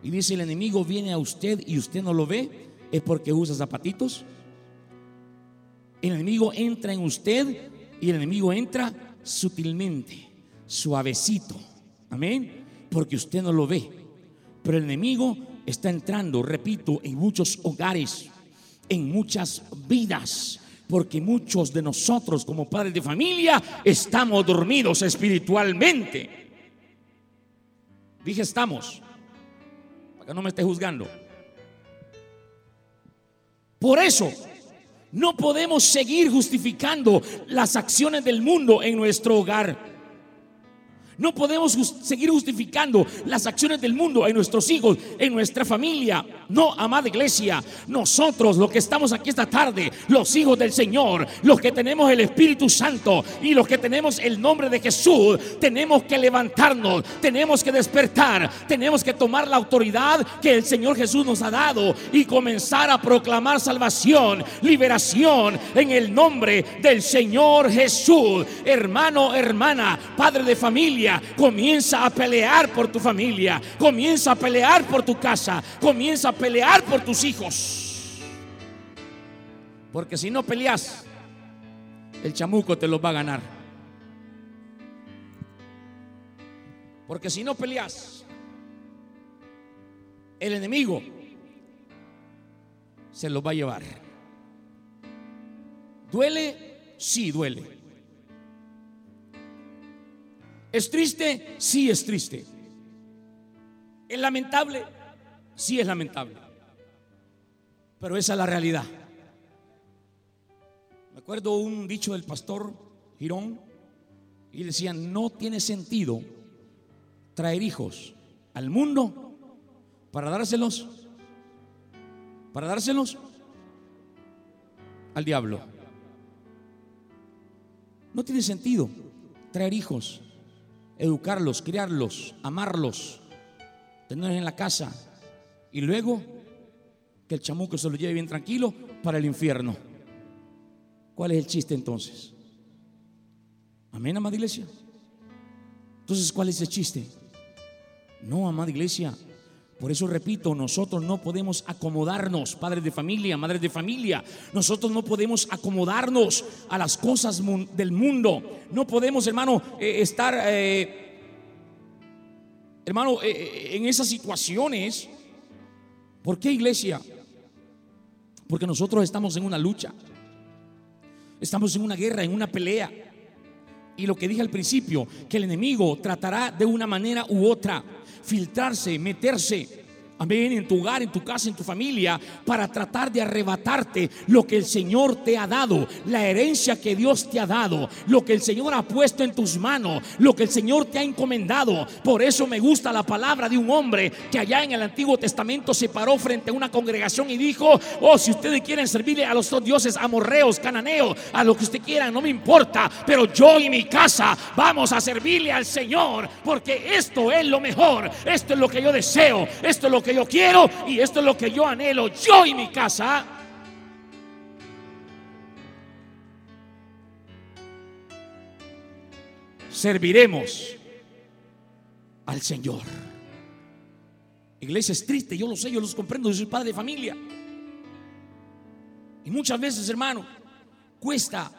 Y dice, el enemigo viene a usted y usted no lo ve, es porque usa zapatitos. El enemigo entra en usted y el enemigo entra sutilmente, suavecito. Amén. Porque usted no lo ve. Pero el enemigo está entrando, repito, en muchos hogares, en muchas vidas. Porque muchos de nosotros como padres de familia estamos dormidos espiritualmente. Dije estamos, para que no me esté juzgando. Por eso, no podemos seguir justificando las acciones del mundo en nuestro hogar. No podemos seguir justificando las acciones del mundo en nuestros hijos, en nuestra familia. No, amada iglesia, nosotros los que estamos aquí esta tarde, los hijos del Señor, los que tenemos el Espíritu Santo y los que tenemos el nombre de Jesús, tenemos que levantarnos, tenemos que despertar, tenemos que tomar la autoridad que el Señor Jesús nos ha dado y comenzar a proclamar salvación, liberación en el nombre del Señor Jesús. Hermano, hermana, padre de familia comienza a pelear por tu familia, comienza a pelear por tu casa, comienza a pelear por tus hijos. Porque si no peleas, el chamuco te lo va a ganar. Porque si no peleas, el enemigo se lo va a llevar. ¿Duele? Sí, duele. ¿Es triste? Sí es triste. ¿Es lamentable? Sí es lamentable. Pero esa es la realidad. Me acuerdo un dicho del pastor Girón y decía, no tiene sentido traer hijos al mundo para dárselos, para dárselos al diablo. No tiene sentido traer hijos educarlos, criarlos, amarlos, tenerlos en la casa y luego que el chamuco se lo lleve bien tranquilo para el infierno. ¿Cuál es el chiste entonces? Amén, amada iglesia. Entonces, ¿cuál es el chiste? No, amada iglesia. Por eso repito, nosotros no podemos acomodarnos, padres de familia, madres de familia. Nosotros no podemos acomodarnos a las cosas del mundo. No podemos, hermano, eh, estar, eh, hermano, eh, en esas situaciones. ¿Por qué iglesia? Porque nosotros estamos en una lucha. Estamos en una guerra, en una pelea. Y lo que dije al principio, que el enemigo tratará de una manera u otra filtrarse, meterse amén, en tu hogar, en tu casa, en tu familia, para tratar de arrebatarte lo que el Señor te ha dado, la herencia que Dios te ha dado, lo que el Señor ha puesto en tus manos, lo que el Señor te ha encomendado. Por eso me gusta la palabra de un hombre que allá en el Antiguo Testamento se paró frente a una congregación y dijo, oh, si ustedes quieren servirle a los dos dioses amorreos, cananeos, a lo que usted quiera, no me importa, pero yo y mi casa vamos a servirle al Señor, porque esto es lo mejor, esto es lo que yo deseo, esto es lo que yo quiero y esto es lo que yo anhelo, yo y mi casa. Serviremos al Señor. Iglesia es triste, yo lo sé, yo los comprendo, yo soy padre de familia. Y muchas veces, hermano, cuesta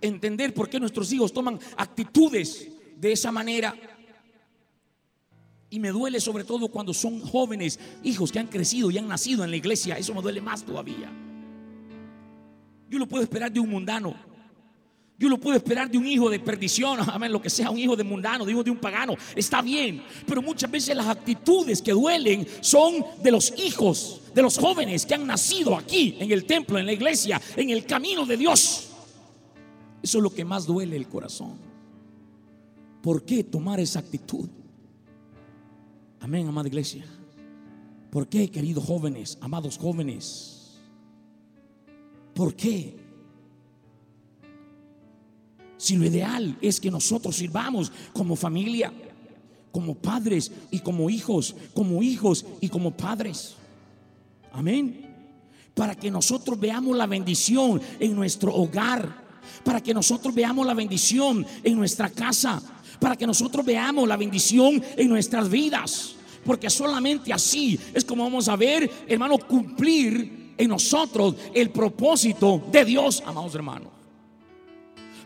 entender por qué nuestros hijos toman actitudes de esa manera. Y me duele sobre todo cuando son jóvenes, hijos que han crecido y han nacido en la iglesia. Eso me duele más todavía. Yo lo puedo esperar de un mundano. Yo lo puedo esperar de un hijo de perdición, amén, lo que sea, un hijo de mundano, hijo de un pagano. Está bien, pero muchas veces las actitudes que duelen son de los hijos, de los jóvenes que han nacido aquí, en el templo, en la iglesia, en el camino de Dios. Eso es lo que más duele el corazón. ¿Por qué tomar esa actitud? Amén, amada iglesia. ¿Por qué, queridos jóvenes, amados jóvenes? ¿Por qué? Si lo ideal es que nosotros sirvamos como familia, como padres y como hijos, como hijos y como padres. Amén. Para que nosotros veamos la bendición en nuestro hogar, para que nosotros veamos la bendición en nuestra casa, para que nosotros veamos la bendición en nuestras vidas. Porque solamente así es como vamos a ver, hermano, cumplir en nosotros el propósito de Dios, amados hermanos.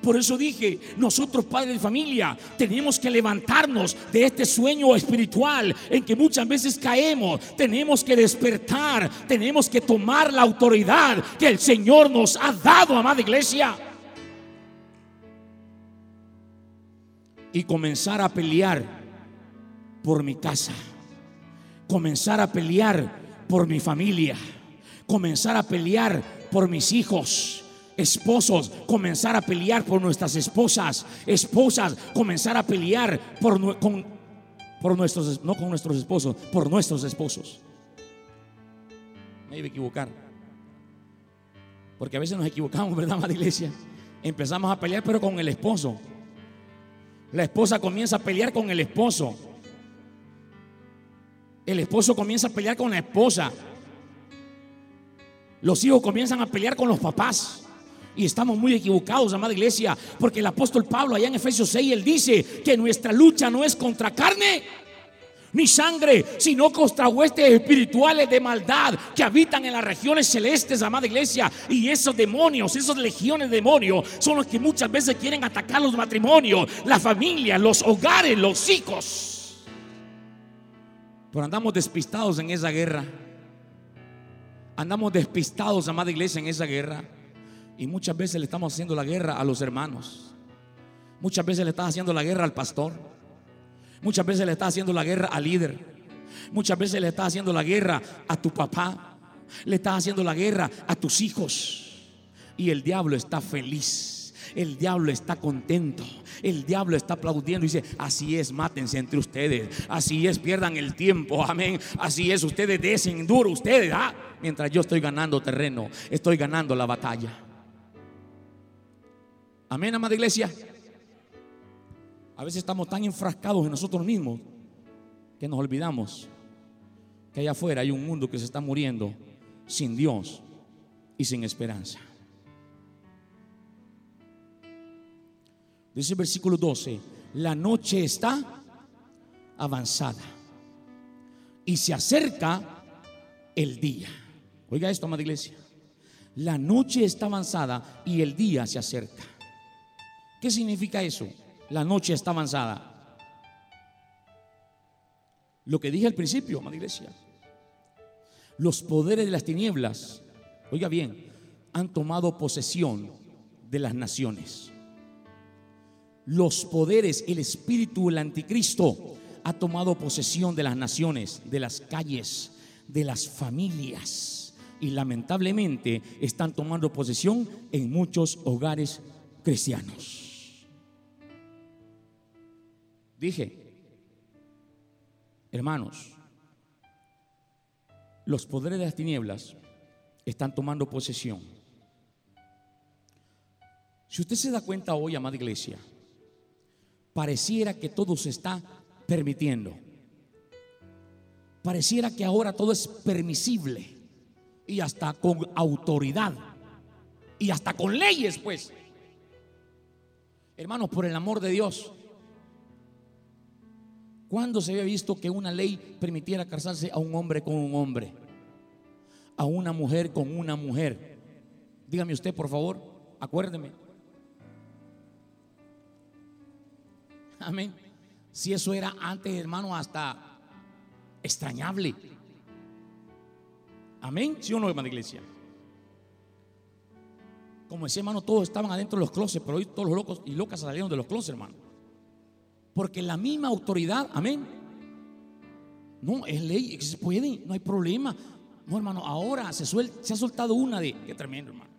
Por eso dije, nosotros padres de familia tenemos que levantarnos de este sueño espiritual en que muchas veces caemos. Tenemos que despertar, tenemos que tomar la autoridad que el Señor nos ha dado, amada iglesia. Y comenzar a pelear por mi casa comenzar a pelear por mi familia, comenzar a pelear por mis hijos. Esposos, comenzar a pelear por nuestras esposas. Esposas, comenzar a pelear por, con, por nuestros, no con nuestros esposos, por nuestros esposos. Me iba a equivocar. Porque a veces nos equivocamos, ¿verdad, madre iglesia? Empezamos a pelear, pero con el esposo. La esposa comienza a pelear con el esposo. El esposo comienza a pelear con la esposa. Los hijos comienzan a pelear con los papás. Y estamos muy equivocados, amada iglesia, porque el apóstol Pablo allá en Efesios 6, él dice que nuestra lucha no es contra carne ni sangre, sino contra huestes espirituales de maldad que habitan en las regiones celestes, amada iglesia. Y esos demonios, esos legiones de demonios, son los que muchas veces quieren atacar los matrimonios, la familia, los hogares, los hijos. Pero andamos despistados en esa guerra. Andamos despistados, amada iglesia, en esa guerra. Y muchas veces le estamos haciendo la guerra a los hermanos. Muchas veces le estás haciendo la guerra al pastor. Muchas veces le estás haciendo la guerra al líder. Muchas veces le estás haciendo la guerra a tu papá. Le estás haciendo la guerra a tus hijos. Y el diablo está feliz el diablo está contento. El diablo está aplaudiendo y dice, así es, mátense entre ustedes. Así es, pierdan el tiempo. Amén. Así es, ustedes desen duro, ustedes. ¿ah? Mientras yo estoy ganando terreno, estoy ganando la batalla. Amén, amada iglesia. A veces estamos tan enfrascados en nosotros mismos que nos olvidamos que allá afuera hay un mundo que se está muriendo sin Dios y sin esperanza. Dice el versículo 12, la noche está avanzada y se acerca el día. Oiga esto, amada iglesia. La noche está avanzada y el día se acerca. ¿Qué significa eso? La noche está avanzada. Lo que dije al principio, amada iglesia. Los poderes de las tinieblas, oiga bien, han tomado posesión de las naciones los poderes, el espíritu, el anticristo ha tomado posesión de las naciones, de las calles, de las familias y lamentablemente están tomando posesión en muchos hogares cristianos. Dije, hermanos, los poderes de las tinieblas están tomando posesión. Si usted se da cuenta hoy, amada iglesia, pareciera que todo se está permitiendo. Pareciera que ahora todo es permisible y hasta con autoridad y hasta con leyes, pues. Hermanos, por el amor de Dios, ¿cuándo se había visto que una ley permitiera casarse a un hombre con un hombre? A una mujer con una mujer. Dígame usted, por favor, acuérdeme. Amén. Si eso era antes, hermano, hasta extrañable. Amén. ¿Sí o no, hermano iglesia? Como decía, hermano, todos estaban adentro de los closets, pero hoy todos los locos y locas salieron de los closets, hermano. Porque la misma autoridad, amén. No, es ley, se puede, no hay problema. No, hermano, ahora se, se ha soltado una de, qué tremendo, hermano.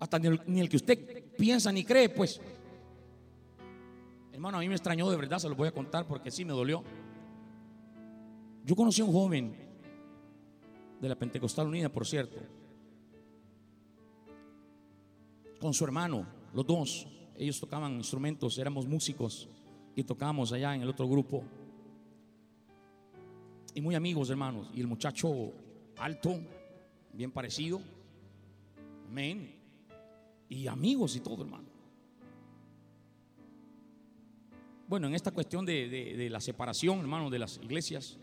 Hasta ni el que usted piensa ni cree, pues. Hermano, a mí me extrañó de verdad, se lo voy a contar porque sí me dolió. Yo conocí a un joven de la Pentecostal Unida, por cierto, con su hermano, los dos. Ellos tocaban instrumentos, éramos músicos y tocábamos allá en el otro grupo. Y muy amigos, hermanos. Y el muchacho alto, bien parecido. Amén. Y amigos y todo, hermano. Bueno, en esta cuestión de, la separación, hermano, de las iglesias,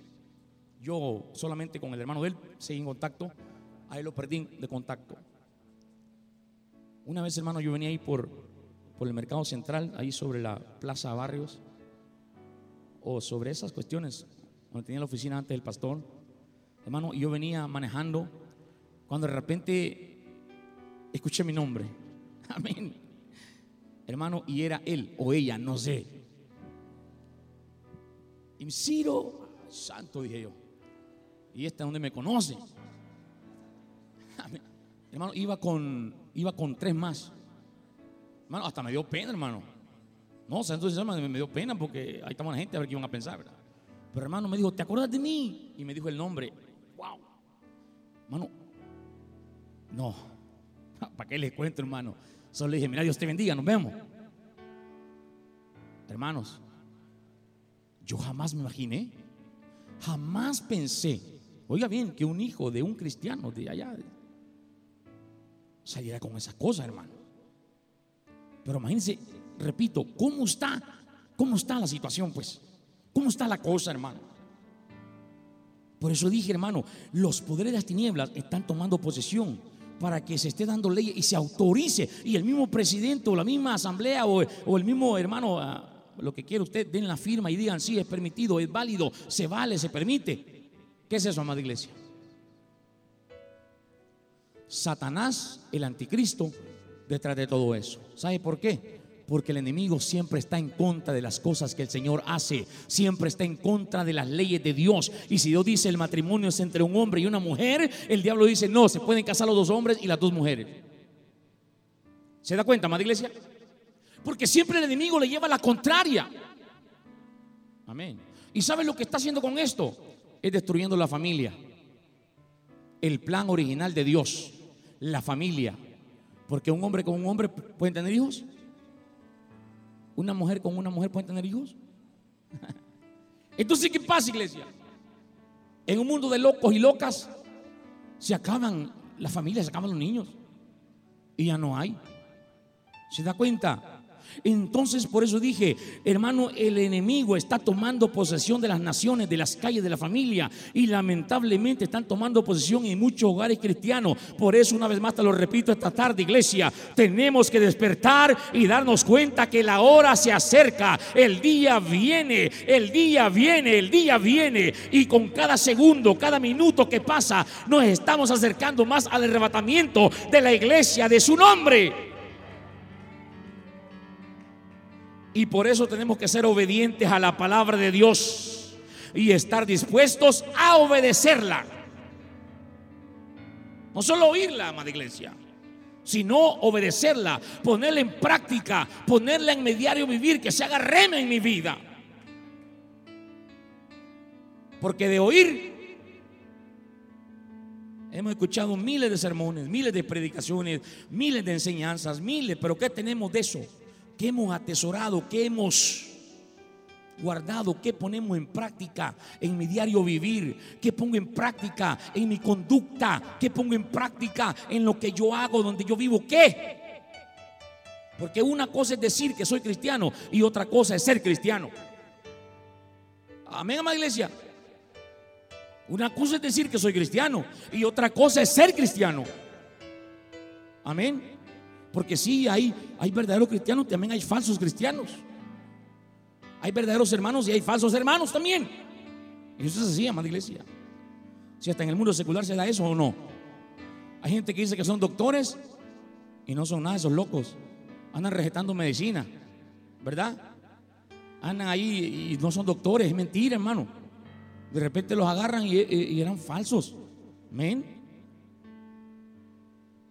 yo solamente con el hermano de él seguí en contacto, a lo perdí de contacto. Una vez, hermano, yo venía ahí por, por el mercado central, ahí sobre la Plaza Barrios, o sobre esas cuestiones, donde tenía la oficina antes del pastor, hermano, y yo venía manejando, cuando de repente escuché mi nombre, amén, hermano, y era él o ella, no sé, y Ciro, santo, dije yo. Y este es donde me conoce. hermano, iba con, iba con tres más. Hermano, hasta me dio pena, hermano. No, entonces me dio pena porque ahí estaba la gente a ver qué iban a pensar, ¿verdad? Pero hermano me dijo, ¿te acuerdas de mí? Y me dijo el nombre. Wow. Hermano, no. ¿Para qué les cuento, hermano? Solo le dije, mira, Dios te bendiga, nos vemos. Hermanos, yo jamás me imaginé, jamás pensé, oiga bien, que un hijo de un cristiano de allá saliera con esa cosa, hermano. Pero imagínense, repito, ¿cómo está? ¿Cómo está la situación, pues? ¿Cómo está la cosa, hermano? Por eso dije, hermano, los poderes de las tinieblas están tomando posesión para que se esté dando ley y se autorice. Y el mismo presidente o la misma asamblea o, el mismo hermano ah, lo que quiera usted, den la firma y digan, sí, es permitido, es válido, se vale, se permite. ¿Qué es eso, amada iglesia? Satanás, el anticristo, detrás de todo eso. ¿Sabe por qué? Porque el enemigo siempre está en contra de las cosas que el Señor hace, siempre está en contra de las leyes de Dios. Y si Dios dice el matrimonio es entre un hombre y una mujer, el diablo dice no, se pueden casar los dos hombres y las dos mujeres. ¿Se da cuenta, amada iglesia? Porque siempre el enemigo le lleva la contraria. Amén. ¿Y sabe lo que está haciendo con esto? Es destruyendo la familia. El plan original de Dios, la familia. Porque un hombre con un hombre pueden tener hijos. Una mujer con una mujer puede tener hijos. Entonces, ¿qué pasa, iglesia? En un mundo de locos y locas, se acaban las familias, se acaban los niños. Y ya no hay. ¿Se da cuenta? Entonces por eso dije, hermano, el enemigo está tomando posesión de las naciones, de las calles, de la familia y lamentablemente están tomando posesión en muchos hogares cristianos. Por eso una vez más te lo repito esta tarde, iglesia, tenemos que despertar y darnos cuenta que la hora se acerca, el día viene, el día viene, el día viene y con cada segundo, cada minuto que pasa, nos estamos acercando más al arrebatamiento de la iglesia de su nombre. Y por eso tenemos que ser obedientes a la palabra de Dios y estar dispuestos a obedecerla. No solo oírla, amada iglesia, sino obedecerla, ponerla en práctica, ponerla en mi diario vivir, que se haga rema en mi vida. Porque de oír hemos escuchado miles de sermones, miles de predicaciones, miles de enseñanzas, miles, pero ¿qué tenemos de eso? ¿Qué hemos atesorado? ¿Qué hemos guardado? ¿Qué ponemos en práctica en mi diario vivir? ¿Qué pongo en práctica en mi conducta? ¿Qué pongo en práctica en lo que yo hago, donde yo vivo? ¿Qué? Porque una cosa es decir que soy cristiano y otra cosa es ser cristiano. Amén, amada iglesia. Una cosa es decir que soy cristiano y otra cosa es ser cristiano. Amén. Porque sí, hay, hay verdaderos cristianos, también hay falsos cristianos. Hay verdaderos hermanos y hay falsos hermanos también. Y eso es así, amada iglesia. Si hasta en el mundo secular se da eso o no. Hay gente que dice que son doctores y no son nada esos locos. Andan rejetando medicina, ¿verdad? Andan ahí y no son doctores, es mentira, hermano. De repente los agarran y, eran falsos. Amén.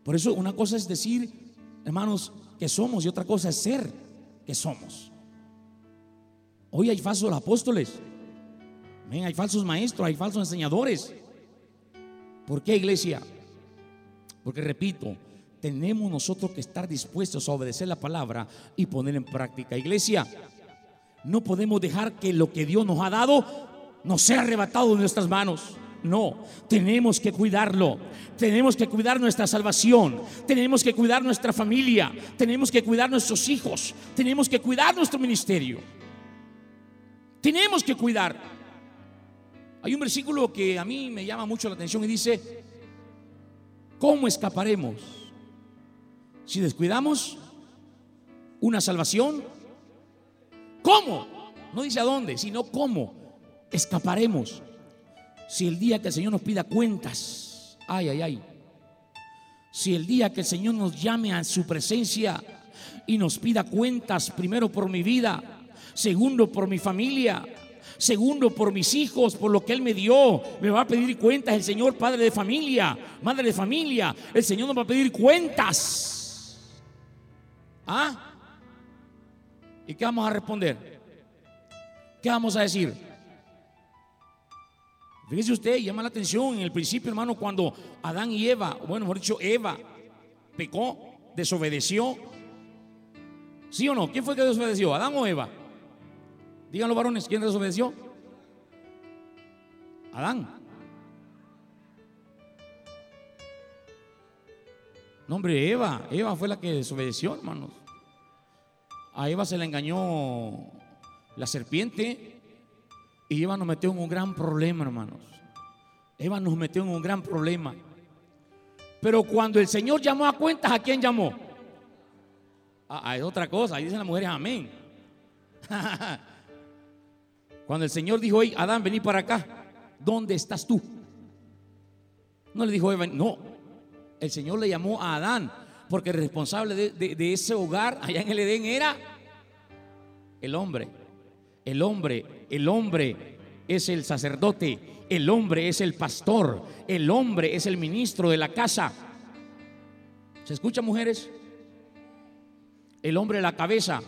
Por eso una cosa es decir, hermanos, que somos y otra cosa es ser que somos. Hoy hay falsos apóstoles. Hay falsos maestros, hay falsos enseñadores. ¿Por qué, iglesia? Porque repito, tenemos nosotros que estar dispuestos a obedecer la palabra y poner en práctica. Iglesia, no podemos dejar que lo que Dios nos ha dado no sea arrebatado de nuestras manos. No, tenemos que cuidarlo. Tenemos que cuidar nuestra salvación. Tenemos que cuidar nuestra familia. Tenemos que cuidar nuestros hijos. Tenemos que cuidar nuestro ministerio. Tenemos que cuidar. Hay un versículo que a mí me llama mucho la atención y dice, ¿cómo escaparemos si descuidamos una salvación? ¿Cómo? No dice a dónde, sino cómo escaparemos si el día que el Señor nos pida cuentas, ay, ay, ay, si el día que el Señor nos llame a su presencia y nos pida cuentas, primero por mi vida, segundo por mi familia, segundo por mis hijos, por lo que Él me dio, me va a pedir cuentas el Señor, padre de familia, madre de familia, el Señor nos va a pedir cuentas. ¿Ah? ¿Y qué vamos a responder? ¿Qué vamos a decir? Fíjese usted, llama la atención en el principio, hermano, cuando Adán y Eva, bueno, mejor dicho, Eva pecó, desobedeció. ¿Sí o no? ¿Quién fue que desobedeció? ¿Adán o Eva? Díganlo, varones, ¿quién desobedeció? Adán. No, hombre, Eva. Eva fue la que desobedeció, hermanos. A Eva se le engañó la serpiente y Eva nos metió en un gran problema, hermanos. Eva nos metió en un gran problema. Pero cuando el Señor llamó a cuentas, ¿a quién llamó? Es otra cosa. Ahí dicen las mujeres, amén. cuando el Señor dijo, hey, Adán, vení para acá. ¿Dónde estás tú? No le dijo Eva, no. El Señor le llamó a Adán, porque el responsable de ese hogar allá en el Edén era el hombre. El hombre, el hombre es el sacerdote, el hombre es el pastor, el hombre es el ministro de la casa. ¿Se escucha, mujeres? El hombre la cabeza.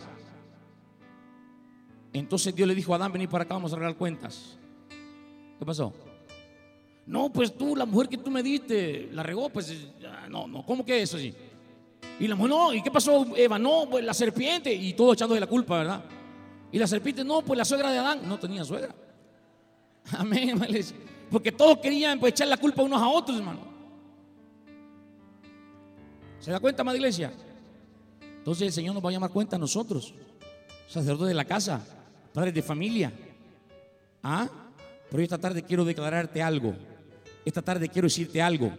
Entonces Dios le dijo a Adán, vení para acá, vamos a arreglar cuentas. ¿Qué pasó? No, pues tú, la mujer que tú me diste, la regó, pues no, no, ¿cómo que es así? Y la mujer, no, ¿y qué pasó, Eva? No, pues la serpiente, y todo echando de la culpa, ¿verdad? Y la serpiente, no, pues la suegra de Adán no tenía suegra. Amén, porque todos querían pues, echar la culpa unos a otros, hermano. ¿Se da cuenta, madre iglesia? Entonces el Señor nos va a llamar cuenta a nosotros, sacerdotes de la casa, padres de familia. ¿Ah? Pero esta tarde quiero declararte algo. Esta tarde quiero decirte algo.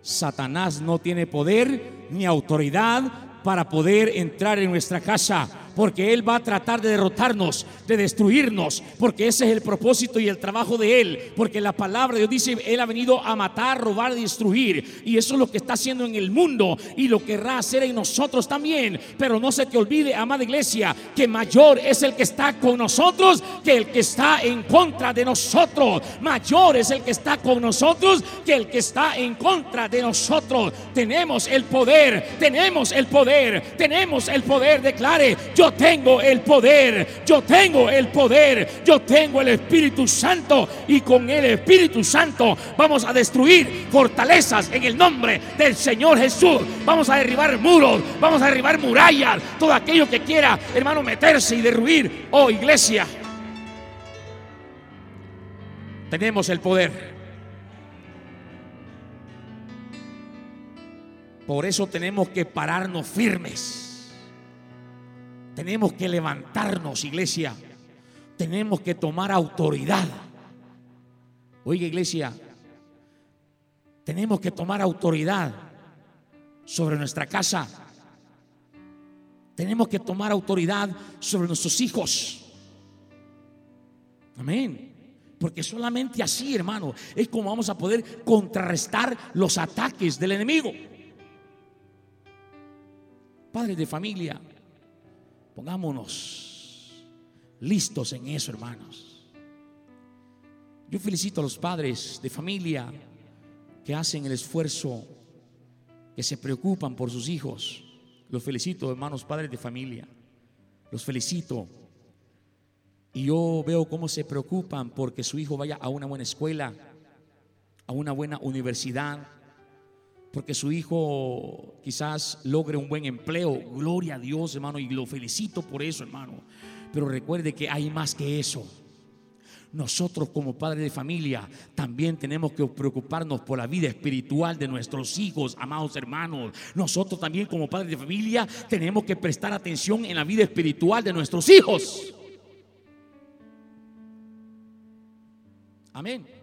Satanás no tiene poder ni autoridad para poder entrar en nuestra casa porque Él va a tratar de derrotarnos, de destruirnos, porque ese es el propósito y el trabajo de Él, porque la palabra de Dios dice, Él ha venido a matar, robar, destruir, y eso es lo que está haciendo en el mundo y lo querrá hacer en nosotros también, pero no se te olvide, amada iglesia, que mayor es el que está con nosotros que el que está en contra de nosotros, mayor es el que está con nosotros que el que está en contra de nosotros, tenemos el poder, tenemos el poder, tenemos el poder, declare, yo tengo el poder, yo tengo el poder, yo tengo el Espíritu Santo y con el Espíritu Santo vamos a destruir fortalezas en el nombre del Señor Jesús. Vamos a derribar muros, vamos a derribar murallas, todo aquello que quiera, hermano, meterse y derruir. Oh, iglesia, tenemos el poder. Por eso tenemos que pararnos firmes. Tenemos que levantarnos, iglesia. Tenemos que tomar autoridad. Oiga, iglesia, tenemos que tomar autoridad sobre nuestra casa. Tenemos que tomar autoridad sobre nuestros hijos. Amén. Porque solamente así, hermano, es como vamos a poder contrarrestar los ataques del enemigo. Padres de familia, Pongámonos listos en eso, hermanos. Yo felicito a los padres de familia que hacen el esfuerzo, que se preocupan por sus hijos. Los felicito, hermanos padres de familia. Los felicito. Y yo veo cómo se preocupan porque su hijo vaya a una buena escuela, a una buena universidad, porque su hijo quizás logre un buen empleo. Gloria a Dios, hermano, y lo felicito por eso, hermano. Pero recuerde que hay más que eso. Nosotros como padres de familia también tenemos que preocuparnos por la vida espiritual de nuestros hijos, amados hermanos. Nosotros también como padres de familia tenemos que prestar atención en la vida espiritual de nuestros hijos. Amén.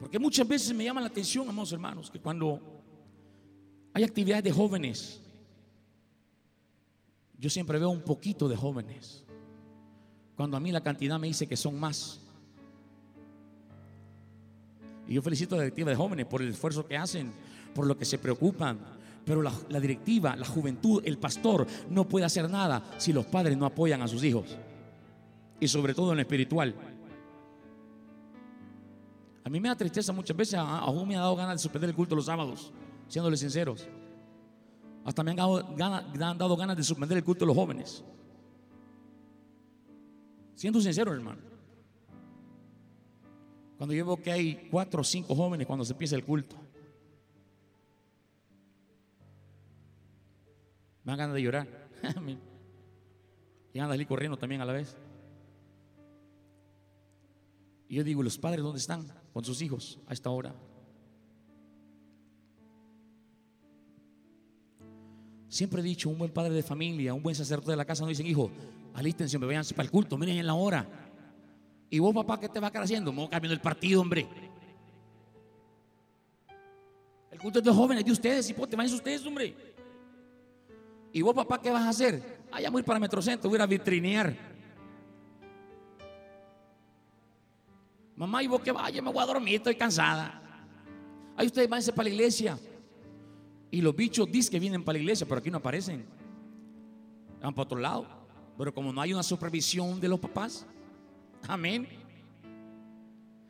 Porque muchas veces me llama la atención, amados hermanos, que cuando hay actividades de jóvenes, yo siempre veo un poquito de jóvenes. Cuando a mí la cantidad me dice que son más. Y yo felicito a la directiva de jóvenes por el esfuerzo que hacen, por lo que se preocupan. Pero la, la, directiva, la juventud, el pastor no puede hacer nada si los padres no apoyan a sus hijos. Y sobre todo en lo espiritual. A mí me da tristeza muchas veces, aún me ha dado ganas de suspender el culto los sábados, siéndole sinceros. Hasta me han dado, ganas, han dado ganas de suspender el culto los jóvenes. Siendo sincero, hermano. Cuando yo veo que hay cuatro o cinco jóvenes cuando se empieza el culto. Me dan ganas de llorar. y anda allí corriendo también a la vez. Y yo digo, ¿los padres dónde están? Con sus hijos a esta hora. Siempre he dicho, un buen padre de familia, un buen sacerdote de la casa no dicen, hijo, alístense, me vayan para el culto, miren en la hora. Y vos, papá, ¿qué te va a quedar haciendo? Me cambiando el partido, hombre. El culto es de jóvenes, de ustedes, y te vayan ustedes, hombre. Y vos, papá, ¿qué vas a hacer? Ah, ya voy para Metrocentro, voy a vitrinear. Mamá, y vos que vaya, me voy a dormir, estoy cansada. Ahí ustedes váyanse para la iglesia. Y los bichos dicen que vienen para la iglesia, pero aquí no aparecen. Van para otro lado. Pero como no hay una supervisión de los papás, amén.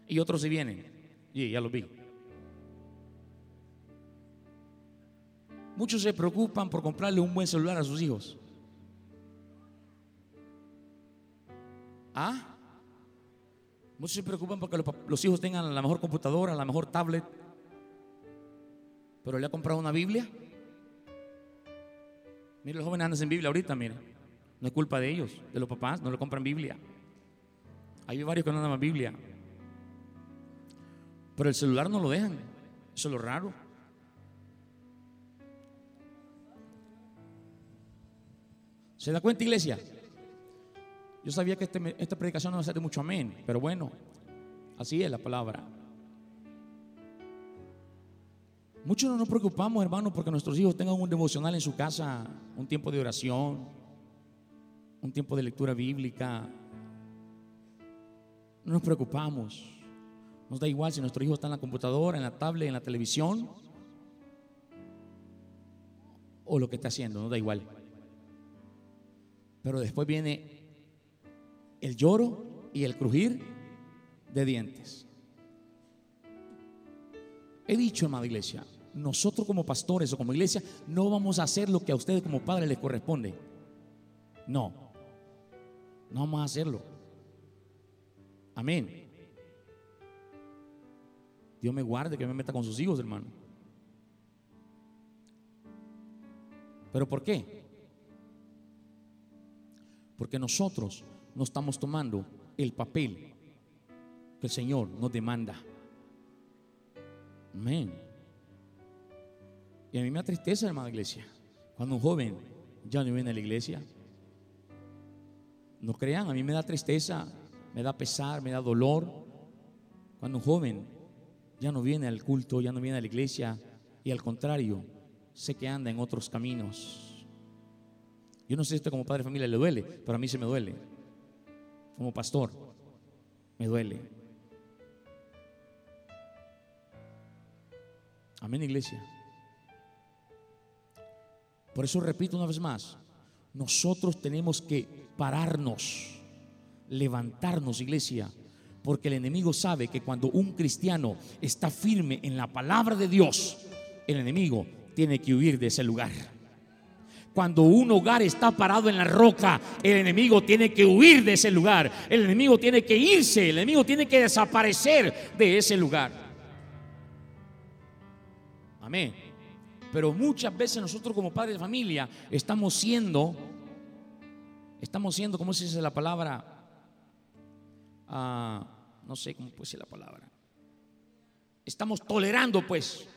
Y otros se vienen. Y ya los vi. Muchos se preocupan por comprarle un buen celular a sus hijos. ¿Ah? Muchos se preocupan porque los, hijos tengan la mejor computadora, la mejor tablet. Pero le ha comprado una Biblia. Mire, los jóvenes andan sin Biblia ahorita, mire. No es culpa de ellos, de los papás, no le compran Biblia. Hay varios que no andan Biblia. Pero el celular no lo dejan. Eso es lo raro. ¿Se da cuenta, iglesia? Yo sabía que este esta predicación no va a ser de mucho amén, pero bueno, así es la palabra. Muchos no nos preocupamos, hermano, porque nuestros hijos tengan un devocional en su casa, un tiempo de oración, un tiempo de lectura bíblica. No nos preocupamos. Nos da igual si nuestro hijo está en la computadora, en la tablet, en la televisión o lo que está haciendo, nos da igual. Pero después viene el lloro y el crujir de dientes. He dicho, amada iglesia, nosotros como pastores o como iglesia no vamos a hacer lo que a ustedes como padres les corresponde. No, no vamos a hacerlo. Amén. Dios me guarde que me meta con sus hijos, hermano. ¿Pero por qué? Porque nosotros no estamos tomando el papel que el Señor nos demanda. Amén. Y a mí me da tristeza, hermana iglesia, cuando un joven ya no viene a la iglesia. No crean, a mí me da tristeza, me da pesar, me da dolor. Cuando un joven ya no viene al culto, ya no viene a la iglesia y al contrario, sé que anda en otros caminos. Yo no sé si esto como padre de familia le duele, pero a mí se me duele. Como pastor, me duele. Amén, iglesia. Por eso repito una vez más, nosotros tenemos que pararnos, levantarnos, iglesia, porque el enemigo sabe que cuando un cristiano está firme en la palabra de Dios, el enemigo tiene que huir de ese lugar. Cuando un hogar está parado en la roca, el enemigo tiene que huir de ese lugar. El enemigo tiene que irse, el enemigo tiene que desaparecer de ese lugar. Amén. Pero muchas veces nosotros como padres de familia estamos siendo, estamos siendo, ¿cómo se dice la palabra? Ah, no sé cómo puede ser la palabra. Estamos tolerando, pues.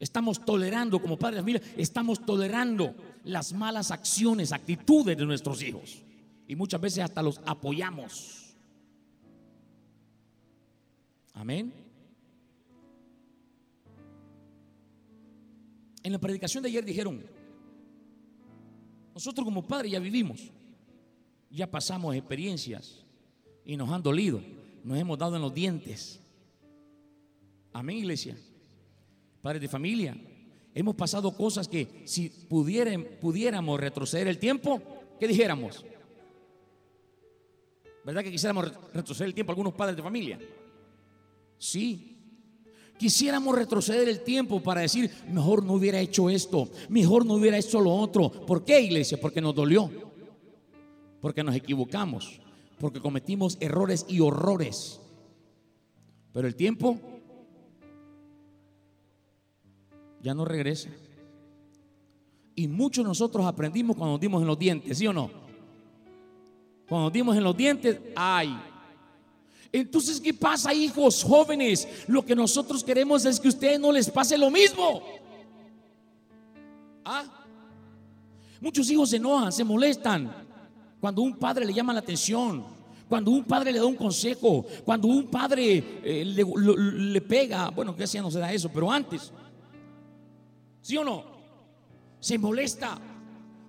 Estamos tolerando como padres de familia, estamos tolerando las malas acciones, actitudes de nuestros hijos. Y muchas veces hasta los apoyamos. Amén. En la predicación de ayer dijeron, nosotros como padres ya vivimos, ya pasamos experiencias y nos han dolido, nos hemos dado en los dientes. Amén, iglesia. Padres de familia, hemos pasado cosas que si pudiéramos retroceder el tiempo, ¿qué dijéramos? ¿Verdad que quisiéramos retroceder el tiempo algunos padres de familia? Sí, Quisiéramos retroceder el tiempo para decir, mejor no hubiera hecho esto, mejor no hubiera hecho lo otro. ¿Por qué, iglesia? Porque nos dolió, porque nos equivocamos, porque cometimos errores y horrores. Pero el tiempo ya no regresa. Y muchos nosotros aprendimos cuando nos dimos en los dientes, ¿sí o no? Cuando nos dimos en los dientes, ay, entonces, ¿qué pasa, hijos jóvenes? Lo que nosotros queremos es que a ustedes no les pase lo mismo. ¿Ah? Muchos hijos se enojan, se molestan cuando un padre le llama la atención, cuando un padre le da un consejo, cuando un padre eh, le, pega. Bueno, que ya no se da eso, pero antes. ¿Sí o no? Se molesta.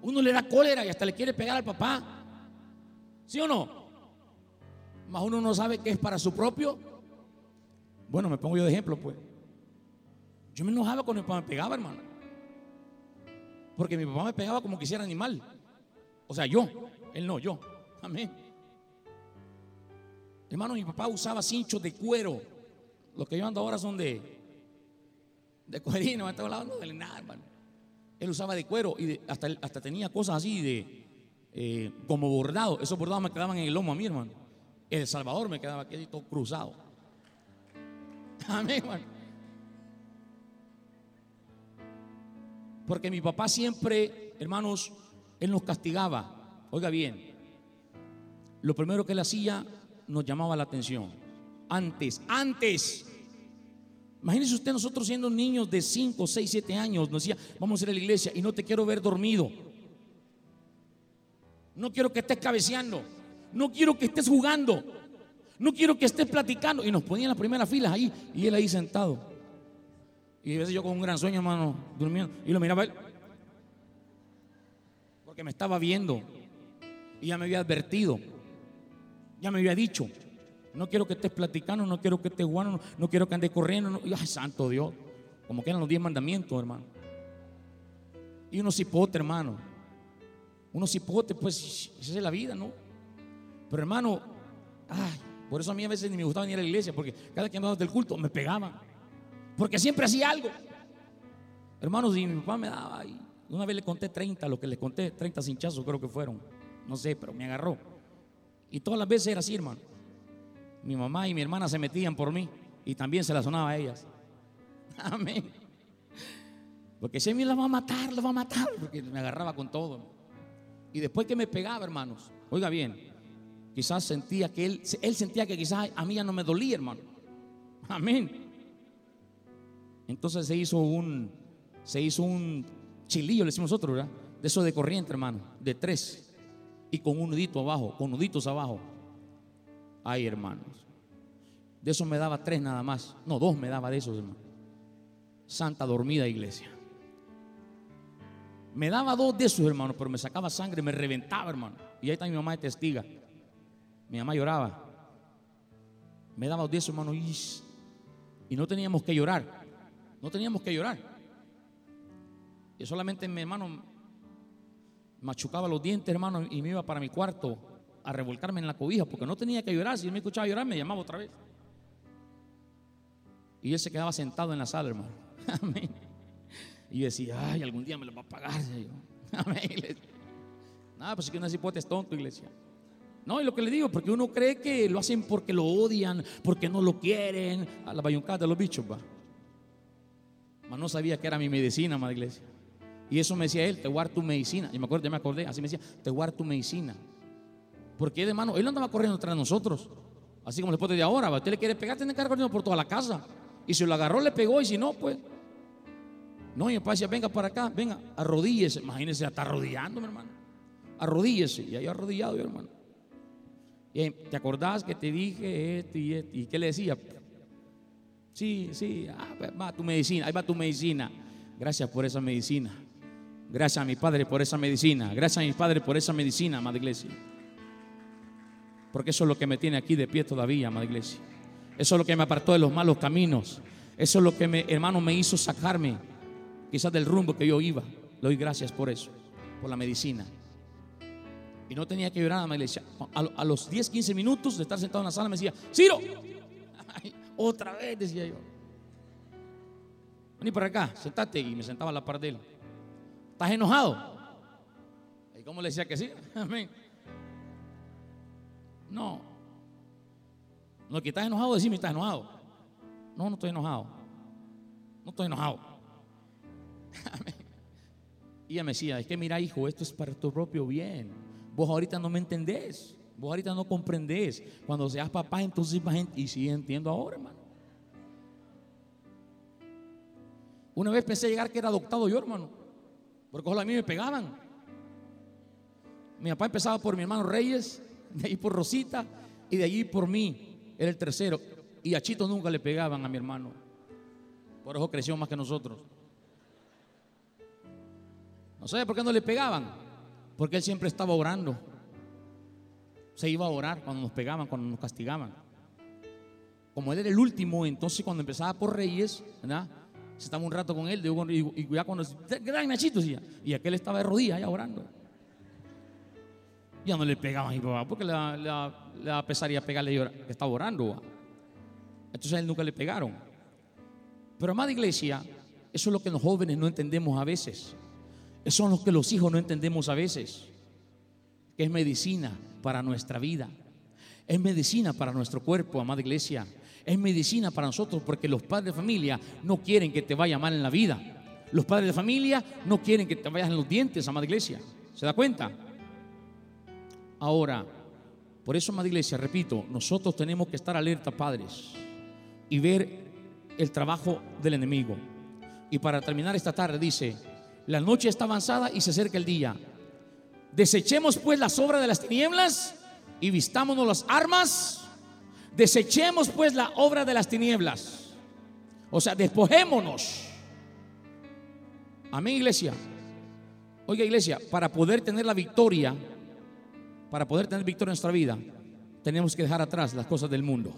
Uno le da cólera y hasta le quiere pegar al papá. ¿Sí o no? más uno no sabe qué es para su propio. Bueno, me pongo yo de ejemplo, pues. Yo me enojaba cuando mi papá me pegaba, hermano. Porque mi papá me pegaba como quisiera animal. O sea, yo. Él no, yo. Amén. Hermano, mi papá usaba cinchos de cuero. Los que yo ando ahora son de de cuerino, este lado no de nada, hermano. Él usaba de cuero y hasta, hasta tenía cosas así de eh, como bordado. Esos bordados me quedaban en el lomo a mí, hermano. El Salvador me quedaba aquí todo cruzado. Amén, Porque mi papá siempre, hermanos, él nos castigaba. Oiga bien, lo primero que él hacía nos llamaba la atención. Antes, antes. Imagínese usted nosotros siendo niños de 5, 6, 7 años, nos decía, vamos a ir a la iglesia y no te quiero ver dormido. No quiero que estés cabeceando no quiero que estés jugando, no quiero que estés platicando. Y nos ponían las primeras filas ahí y él ahí sentado. Y a veces yo con un gran sueño, hermano, durmiendo. Y lo miraba él. Porque me estaba viendo. Y ya me había advertido. Ya me había dicho. No quiero que estés platicando, no quiero que estés jugando, no, quiero que andes corriendo. Ay, santo Dios. Como que eran los diez mandamientos, hermano. Y unos cipote, hermano. Unos cipote, pues esa es la vida, ¿no? Pero hermano, ay, por eso a mí a veces ni me gustaba venir a la iglesia, porque cada que andaba del culto me pegaban. Porque siempre hacía algo. Hermanos, y mi papá me daba, y una vez le conté 30, lo que le conté, 30 cinchazos creo que fueron. No sé, pero me agarró. Y todas las veces era así, hermano. Mi mamá y mi hermana se metían por mí y también se la sonaba a ellas. Amén. Porque mí la va a matar, la va a matar, porque me agarraba con todo. Y después que me pegaba, hermanos, oiga bien, quizás sentía que él, él sentía que quizás a mí ya no me dolía, hermano. Amén. Entonces se hizo un, se hizo un chilillo, le decimos nosotros, ¿verdad? De eso de corriente, hermano, de tres. Y con un nudito abajo, con nuditos abajo. Ay, hermanos. De eso me daba tres nada más. No, dos me daba de esos, hermano. Santa dormida iglesia. Me daba dos de esos, hermano, pero me sacaba sangre, me reventaba, hermano. Y ahí está mi mamá de testiga. Mi mamá lloraba. Me daba dos de esos, hermano. Y no teníamos que llorar. No teníamos que llorar. Y solamente mi hermano machucaba los dientes, hermano, y me iba para mi cuarto a revolcarme en la cobija, porque no tenía que llorar. Si él me escuchaba llorar, me llamaba otra vez. Y él se quedaba sentado en la sala, hermano. Amén. Y yo decía, ay, algún día me lo va a pagar. Amén. Nada, pues es que no es tonto, iglesia. No, y lo que le digo, porque uno cree que lo hacen porque lo odian, porque no lo quieren. A la bayuncada de los bichos, va. Mas no sabía que era mi medicina, madre iglesia. Y eso me decía él, te guardo tu medicina. Y me acuerdo, ya me acordé, así me decía, te guardo tu medicina. Porque de mano, él no andaba corriendo tras nosotros. Así como después de ahora, usted le quiere pegar, tiene que estar corriendo por toda la casa. Y si lo agarró, le pegó, y si no, pues. No, y decía, venga para acá, venga, arrodíllese. Imagínese, está arrodillando, mi hermano. Arrodíllese. Y ahí arrodillado, mi hermano. Y, ¿Te acordás que te dije esto y esto? ¿Y qué le decía? Sí, sí, ah, va tu medicina, ahí va tu medicina. Gracias por esa medicina. Gracias a mi Padre por esa medicina. Gracias a mi Padre por esa medicina, amada iglesia. Porque eso es lo que me tiene aquí de pie todavía, amada iglesia. Eso es lo que me apartó de los malos caminos. Eso es lo que, me, hermano, me hizo sacarme quizás del rumbo que yo iba. Le doy gracias por eso, por la medicina. Y no tenía que llorar a la iglesia. A, los 10, 15 minutos de estar sentado en la sala me decía, Ciro, otra vez, decía yo. Vení para acá, sentate. Y me sentaba a la par de él. ¿Estás enojado? ¿Y cómo le decía que sí? Amén. No. No, que estás enojado, decime, estás enojado. No, no estoy enojado. No estoy enojado. Y ella me decía, es que mira, hijo, esto es para tu propio bien. Vos ahorita no me entendés. Vos ahorita no comprendés. Cuando seas papá, entonces Y sí entiendo ahora, hermano. Una vez pensé llegar que era adoptado yo, hermano. Porque ojalá a mí me pegaban. Mi papá empezaba por mi hermano Reyes, de ahí por Rosita y de allí por mí. Era el tercero. Y a Chito nunca le pegaban a mi hermano. Por eso creció más que nosotros. No sé por qué no le pegaban. Porque él siempre estaba orando se iba a orar cuando nos pegaban, cuando nos castigaban. Como él era el último, entonces cuando empezaba por Reyes, ¿verdad? Se estaba un rato con él, y, ya cuando, gran Nachito, y aquel estaba de rodillas ya orando. Ya no le pegaban a mi papá porque le, pesaría pegarle que estaba orando. Entonces a él nunca le pegaron. Pero amada iglesia, eso es lo que los jóvenes no entendemos a veces. Eso es lo que los hijos no entendemos a veces. Que es medicina, para nuestra vida. Es medicina para nuestro cuerpo, amada iglesia. Es medicina para nosotros porque los padres de familia no quieren que te vaya mal en la vida. Los padres de familia no quieren que te vayas en los dientes, amada iglesia. ¿Se da cuenta? Ahora, por eso, amada iglesia, repito, nosotros tenemos que estar alerta, padres, y ver el trabajo del enemigo. Y para terminar esta tarde dice, la noche está avanzada y se acerca el día. Desechemos pues las obras de las tinieblas y vistámonos las armas. Desechemos pues la obra de las tinieblas. O sea, despojémonos Amén, iglesia. Oiga, iglesia, para poder tener la victoria, para poder tener victoria en nuestra vida, tenemos que dejar atrás las cosas del mundo.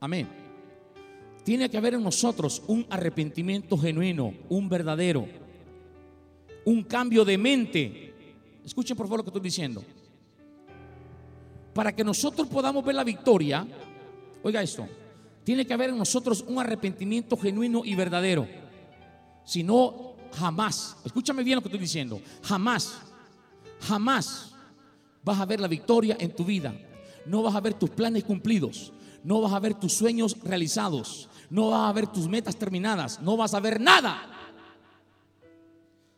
Amén. Tiene que haber en nosotros un arrepentimiento genuino, un verdadero, un cambio de mente. Escuchen por favor lo que estoy diciendo. Para que nosotros podamos ver la victoria, oiga esto, tiene que haber en nosotros un arrepentimiento genuino y verdadero. Si no, jamás, escúchame bien lo que estoy diciendo, jamás, jamás vas a ver la victoria en tu vida. No vas a ver tus planes cumplidos, no vas a ver tus sueños realizados, no vas a ver tus metas terminadas, no vas a ver nada.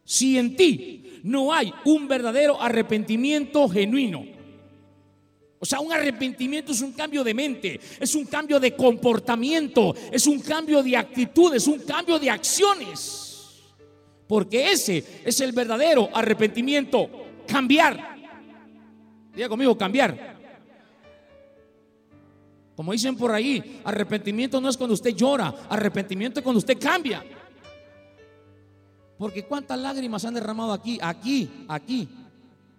Si en ti no hay un verdadero arrepentimiento genuino, o sea, un arrepentimiento es un cambio de mente, es un cambio de comportamiento, es un cambio de actitud, es un cambio de acciones. Porque ese es el verdadero arrepentimiento, cambiar. Diga conmigo, cambiar. Como dicen por ahí, arrepentimiento no es cuando usted llora, arrepentimiento es cuando usted cambia. Porque cuántas lágrimas se han derramado aquí, aquí, aquí.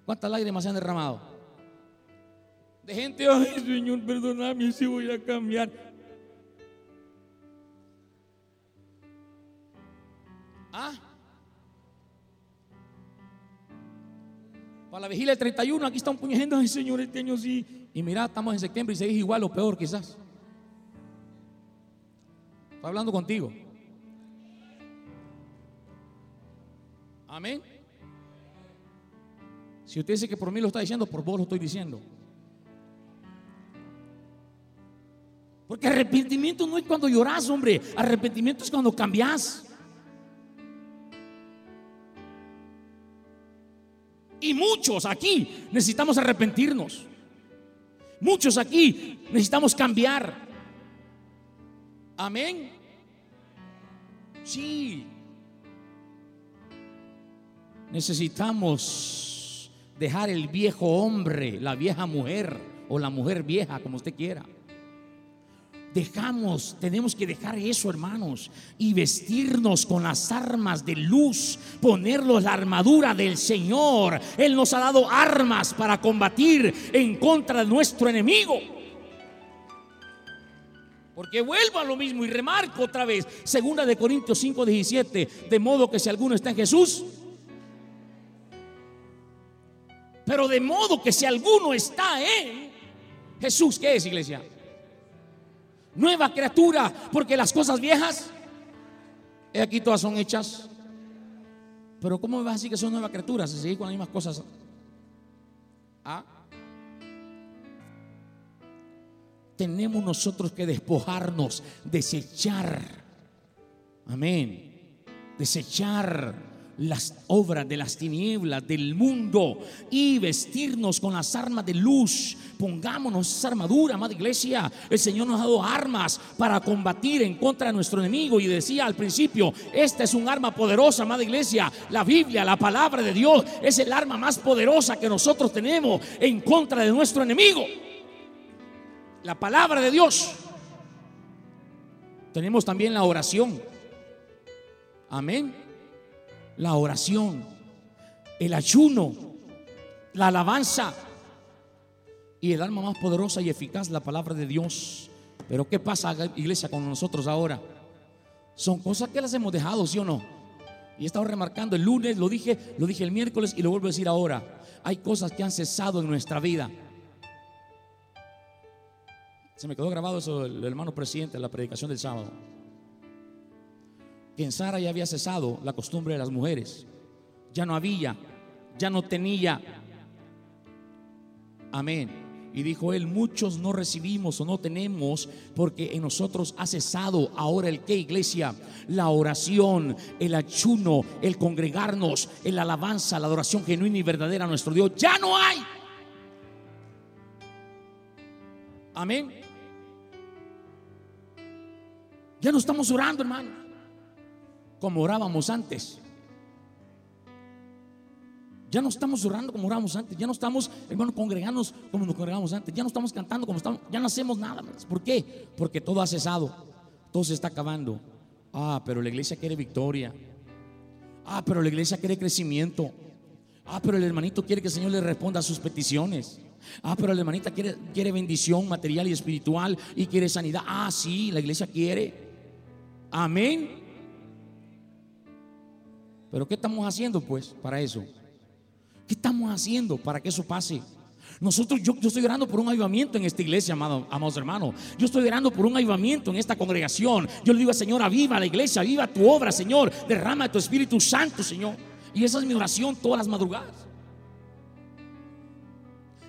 ¿Cuántas lágrimas se han derramado? De gente, ay Señor, perdóname si voy a cambiar. Ah. Para la vigilia del 31, aquí está un puño ay Señor, este año sí. Y mira, estamos en septiembre y seguís igual o peor quizás. Estoy hablando contigo. Amén. Si usted dice que por mí lo está diciendo, por vos lo estoy diciendo. Porque arrepentimiento no es cuando lloras, hombre. Arrepentimiento es cuando cambias. Y muchos aquí necesitamos arrepentirnos. Muchos aquí necesitamos cambiar. Amén. Sí. Necesitamos dejar el viejo hombre, la vieja mujer o la mujer vieja, como usted quiera. Dejamos, tenemos que dejar eso, hermanos, y vestirnos con las armas de luz, ponernos la armadura del Señor. Él nos ha dado armas para combatir en contra de nuestro enemigo. Porque vuelvo a lo mismo y remarco otra vez, segunda de Corintios 5, 17, de modo que si alguno está en Jesús, pero de modo que si alguno está en Jesús, ¿qué es iglesia? Nueva criatura, porque las cosas viejas, aquí todas son hechas. Pero ¿cómo vas a decir que son nuevas criaturas si seguís con las mismas cosas? ¿Ah? Tenemos nosotros que despojarnos, desechar. Amén. Desechar las obras de las tinieblas del mundo y vestirnos con las armas de luz. Pongámonos esa armadura, amada iglesia. El Señor nos ha dado armas para combatir en contra de nuestro enemigo. Y decía al principio, esta es un arma poderosa, amada iglesia. La Biblia, la palabra de Dios, es el arma más poderosa que nosotros tenemos en contra de nuestro enemigo. La palabra de Dios. Tenemos también la oración. Amén la oración, el ayuno, la alabanza y el arma más poderosa y eficaz, la palabra de Dios. Pero ¿qué pasa, iglesia, con nosotros ahora? Son cosas que las hemos dejado, ¿sí o no? Y he estado remarcando el lunes, lo dije, lo dije el miércoles y lo vuelvo a decir ahora. Hay cosas que han cesado en nuestra vida. Se me quedó grabado eso el hermano presidente en la predicación del sábado que en Sara ya había cesado la costumbre de las mujeres. Ya no había, ya no tenía. Amén. Y dijo él, muchos no recibimos o no tenemos porque en nosotros ha cesado ahora el que iglesia, la oración, el ayuno, el congregarnos, el alabanza, la adoración genuina y verdadera a nuestro Dios. Ya no hay. Amén. Ya no estamos orando, hermano como orábamos antes. Ya no estamos orando como orábamos antes. Ya no estamos, hermano, congregándonos como nos congregamos antes. Ya no estamos cantando como estamos. Ya no hacemos nada más. ¿Por qué? Porque todo ha cesado. Todo se está acabando. Ah, pero la iglesia quiere victoria. Ah, pero la iglesia quiere crecimiento. Ah, pero el hermanito quiere que el Señor le responda a sus peticiones. Ah, pero la hermanita quiere, quiere bendición material y espiritual y quiere sanidad. Ah, sí, la iglesia quiere. Amén. Pero ¿qué estamos haciendo pues para eso? ¿Qué estamos haciendo para que eso pase? Nosotros, yo, yo, estoy orando por un avivamiento en esta iglesia, amado, amados hermanos. Yo estoy orando por un avivamiento en esta congregación. Yo le digo Señor, aviva la iglesia, aviva tu obra, Señor. Derrama tu Espíritu Santo, Señor. Y esa es mi oración todas las madrugadas.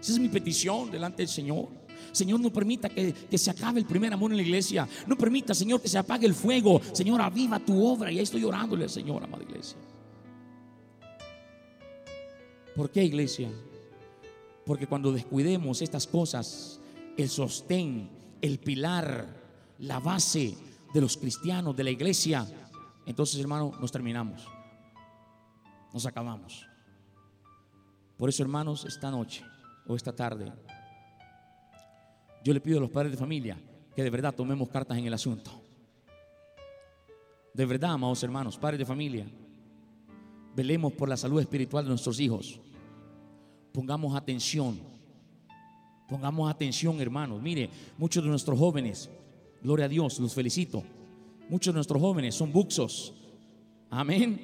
Esa es mi petición delante del Señor. Señor, no permita que, que, se acabe el primer amor en la iglesia. No permita, Señor, que se apague el fuego. Señor, aviva tu obra. Y ahí estoy orándole Señor, amada iglesia. ¿Por qué, iglesia? Porque cuando descuidemos estas cosas, el sostén, el pilar, la base de los cristianos, de la iglesia, entonces, hermano, nos terminamos. Nos acabamos. Por eso, hermanos, esta noche o esta tarde, yo le pido a los padres de familia que de verdad tomemos cartas en el asunto. De verdad, amados hermanos, padres de familia, velemos por la salud espiritual de nuestros hijos. Pongamos atención. Pongamos atención, hermanos. Mire, muchos de nuestros jóvenes, gloria a Dios, los felicito. Muchos de nuestros jóvenes son buxos. Amén.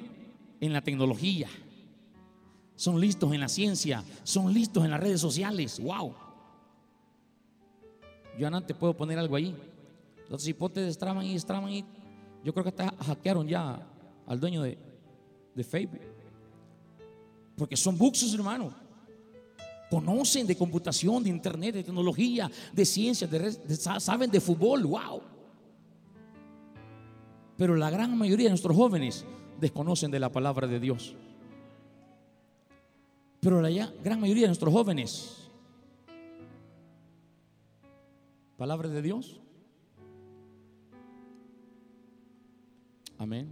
En la tecnología. Son listos en la ciencia. Son listos en las redes sociales. Wow. Yo antes puedo poner algo ahí. Los hipotes destraban y destraban y yo creo que hasta hackearon ya al dueño de, de Facebook. Porque son buxos, hermano conocen de computación, de internet, de tecnología, de ciencia, de, saben de fútbol, wow. Pero la gran mayoría de nuestros jóvenes desconocen de la palabra de Dios. Pero la gran mayoría de nuestros jóvenes, palabra de Dios. Amén.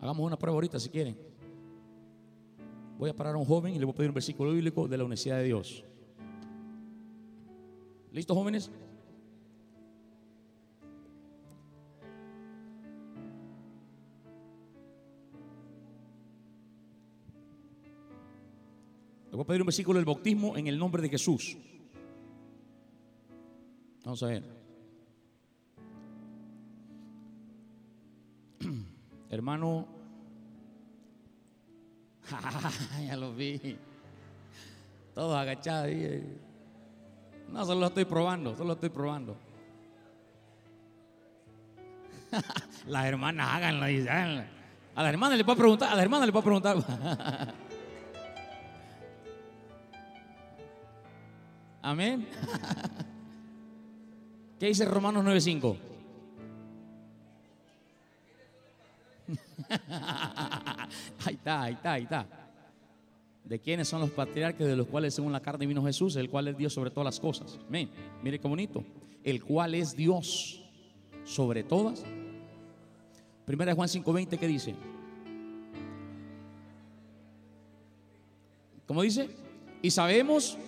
Hagamos una prueba ahorita si quieren. Voy a parar a un joven y le voy a pedir un versículo bíblico de la Universidad de Dios. ¿Listos, jóvenes? Le voy a pedir un versículo del bautismo en el nombre de Jesús. Vamos a ver. Hermano ya lo vi. Todos agachados ahí. No, solo lo estoy probando, solo lo estoy probando. las hermanas háganlo, háganlo. A las hermanas le puedo preguntar, a las hermanas le puedo preguntar. Amén. ¿Qué dice Romanos 9:5? Está, ahí está, ahí está. ¿De quiénes son los patriarcas de los cuales según la carne vino Jesús, el cual es Dios sobre todas las cosas? Amén. Mire qué bonito. El cual es Dios sobre todas. Primera de Juan 5:20, ¿qué dice? ¿Cómo dice? Y sabemos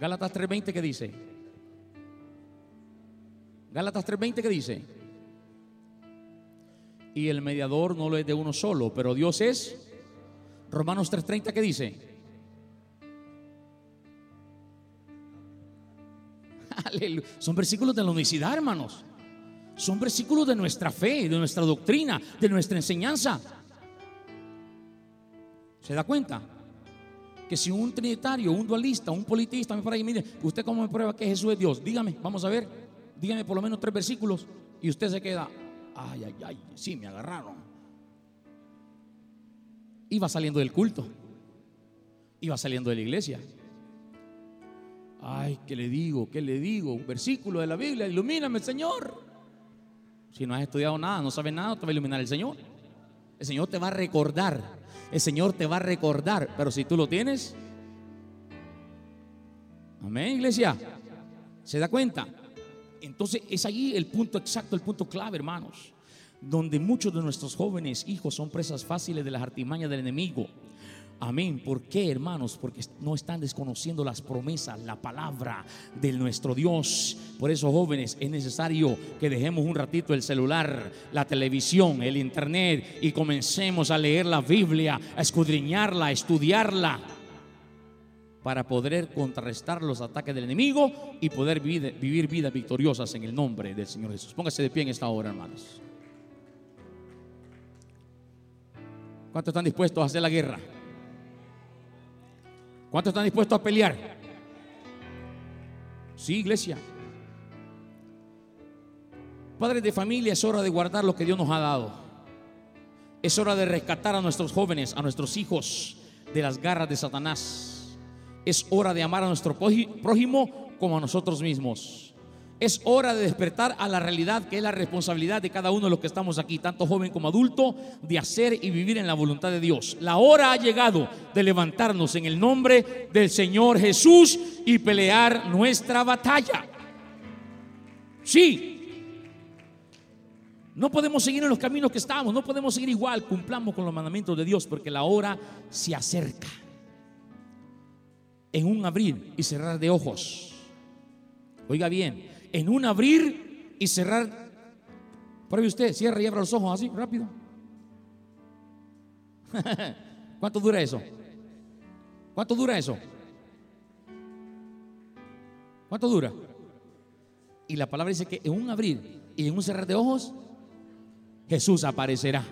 Gálatas 3:20, ¿qué dice? Gálatas 3:20 que dice, y el mediador no lo es de uno solo, pero Dios es. Romanos 3:30 que dice, Son versículos de la unicidad, hermanos. Son versículos de nuestra fe, de nuestra doctrina, de nuestra enseñanza. ¿Se da cuenta? Que si un trinitario, un dualista, un politista me para ahí, mire, ¿usted cómo me prueba que Jesús es Dios? Dígame, vamos a ver dígame por lo menos tres versículos y usted se queda, ay, ay, ay, sí, me agarraron. Iba saliendo del culto, iba saliendo de la iglesia. Ay, ¿qué le digo? ¿Qué le digo? Un versículo de la Biblia, ilumíname, Señor. Si no has estudiado nada, no sabes nada, te va a iluminar el Señor. El Señor te va a recordar. El Señor te va a recordar. Pero si tú lo tienes, amén, iglesia. ¿Se da cuenta? Entonces es allí el punto exacto, el punto clave, hermanos, donde muchos de nuestros jóvenes hijos son presas fáciles de las artimañas del enemigo. Amén. ¿Por qué, hermanos? Porque no están desconociendo las promesas, la palabra de nuestro Dios. Por eso, jóvenes, es necesario que dejemos un ratito el celular, la televisión, el internet y comencemos a leer la Biblia, a escudriñarla, a estudiarla para poder contrarrestar los ataques del enemigo y poder vivir, vidas victoriosas en el nombre del Señor Jesús. Póngase de pie en esta hora, hermanos. ¿Cuántos están dispuestos a hacer la guerra? ¿Cuántos están dispuestos a pelear? Sí, iglesia. Padres de familia, es hora de guardar lo que Dios nos ha dado. Es hora de rescatar a nuestros jóvenes, a nuestros hijos de las garras de Satanás. Es hora de amar a nuestro prójimo como a nosotros mismos. Es hora de despertar a la realidad que es la responsabilidad de cada uno de los que estamos aquí, tanto joven como adulto, de hacer y vivir en la voluntad de Dios. La hora ha llegado de levantarnos en el nombre del Señor Jesús y pelear nuestra batalla. Sí. No podemos seguir en los caminos que estamos, no podemos seguir igual, cumplamos con los mandamientos de Dios porque la hora se acerca. En un abrir y cerrar de ojos. Oiga bien, en un abrir y cerrar. Pruebe usted, cierra y abra los ojos así, rápido. ¿Cuánto dura eso? ¿Cuánto dura eso? ¿Cuánto dura? Y la palabra dice que en un abrir y en un cerrar de ojos, Jesús aparecerá.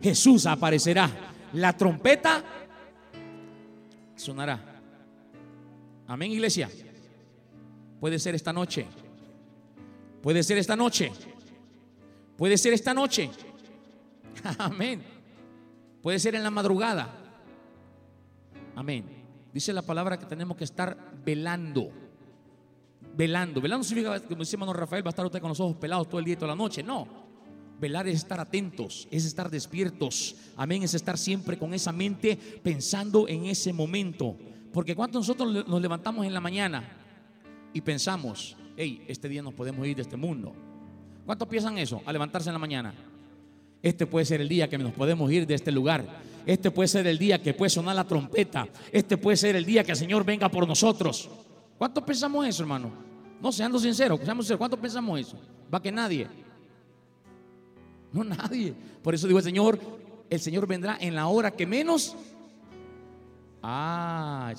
Jesús aparecerá. La trompeta sonará. Amén, iglesia. Puede ser esta noche. Puede ser esta noche. Puede ser esta noche. Amén. Puede ser en la madrugada. Amén. Dice la palabra que tenemos que estar velando. Velando. Velando significa, como dice hermano Rafael, va a estar usted con los ojos pelados todo el día y toda la noche. No. Velar es estar atentos, es estar despiertos. Amén. Es estar siempre con esa mente pensando en ese momento. Porque cuando nosotros nos levantamos en la mañana y pensamos, hey, este día nos podemos ir de este mundo. ¿Cuántos piensan eso? A levantarse en la mañana. Este puede ser el día que nos podemos ir de este lugar. Este puede ser el día que puede sonar la trompeta. Este puede ser el día que el Señor venga por nosotros. ¿Cuántos pensamos eso, hermano? No, seando sinceros, seamos sinceros. ¿Cuántos pensamos eso? Va que nadie. No, nadie. Por eso digo el Señor, el Señor vendrá en la hora que menos. Ah,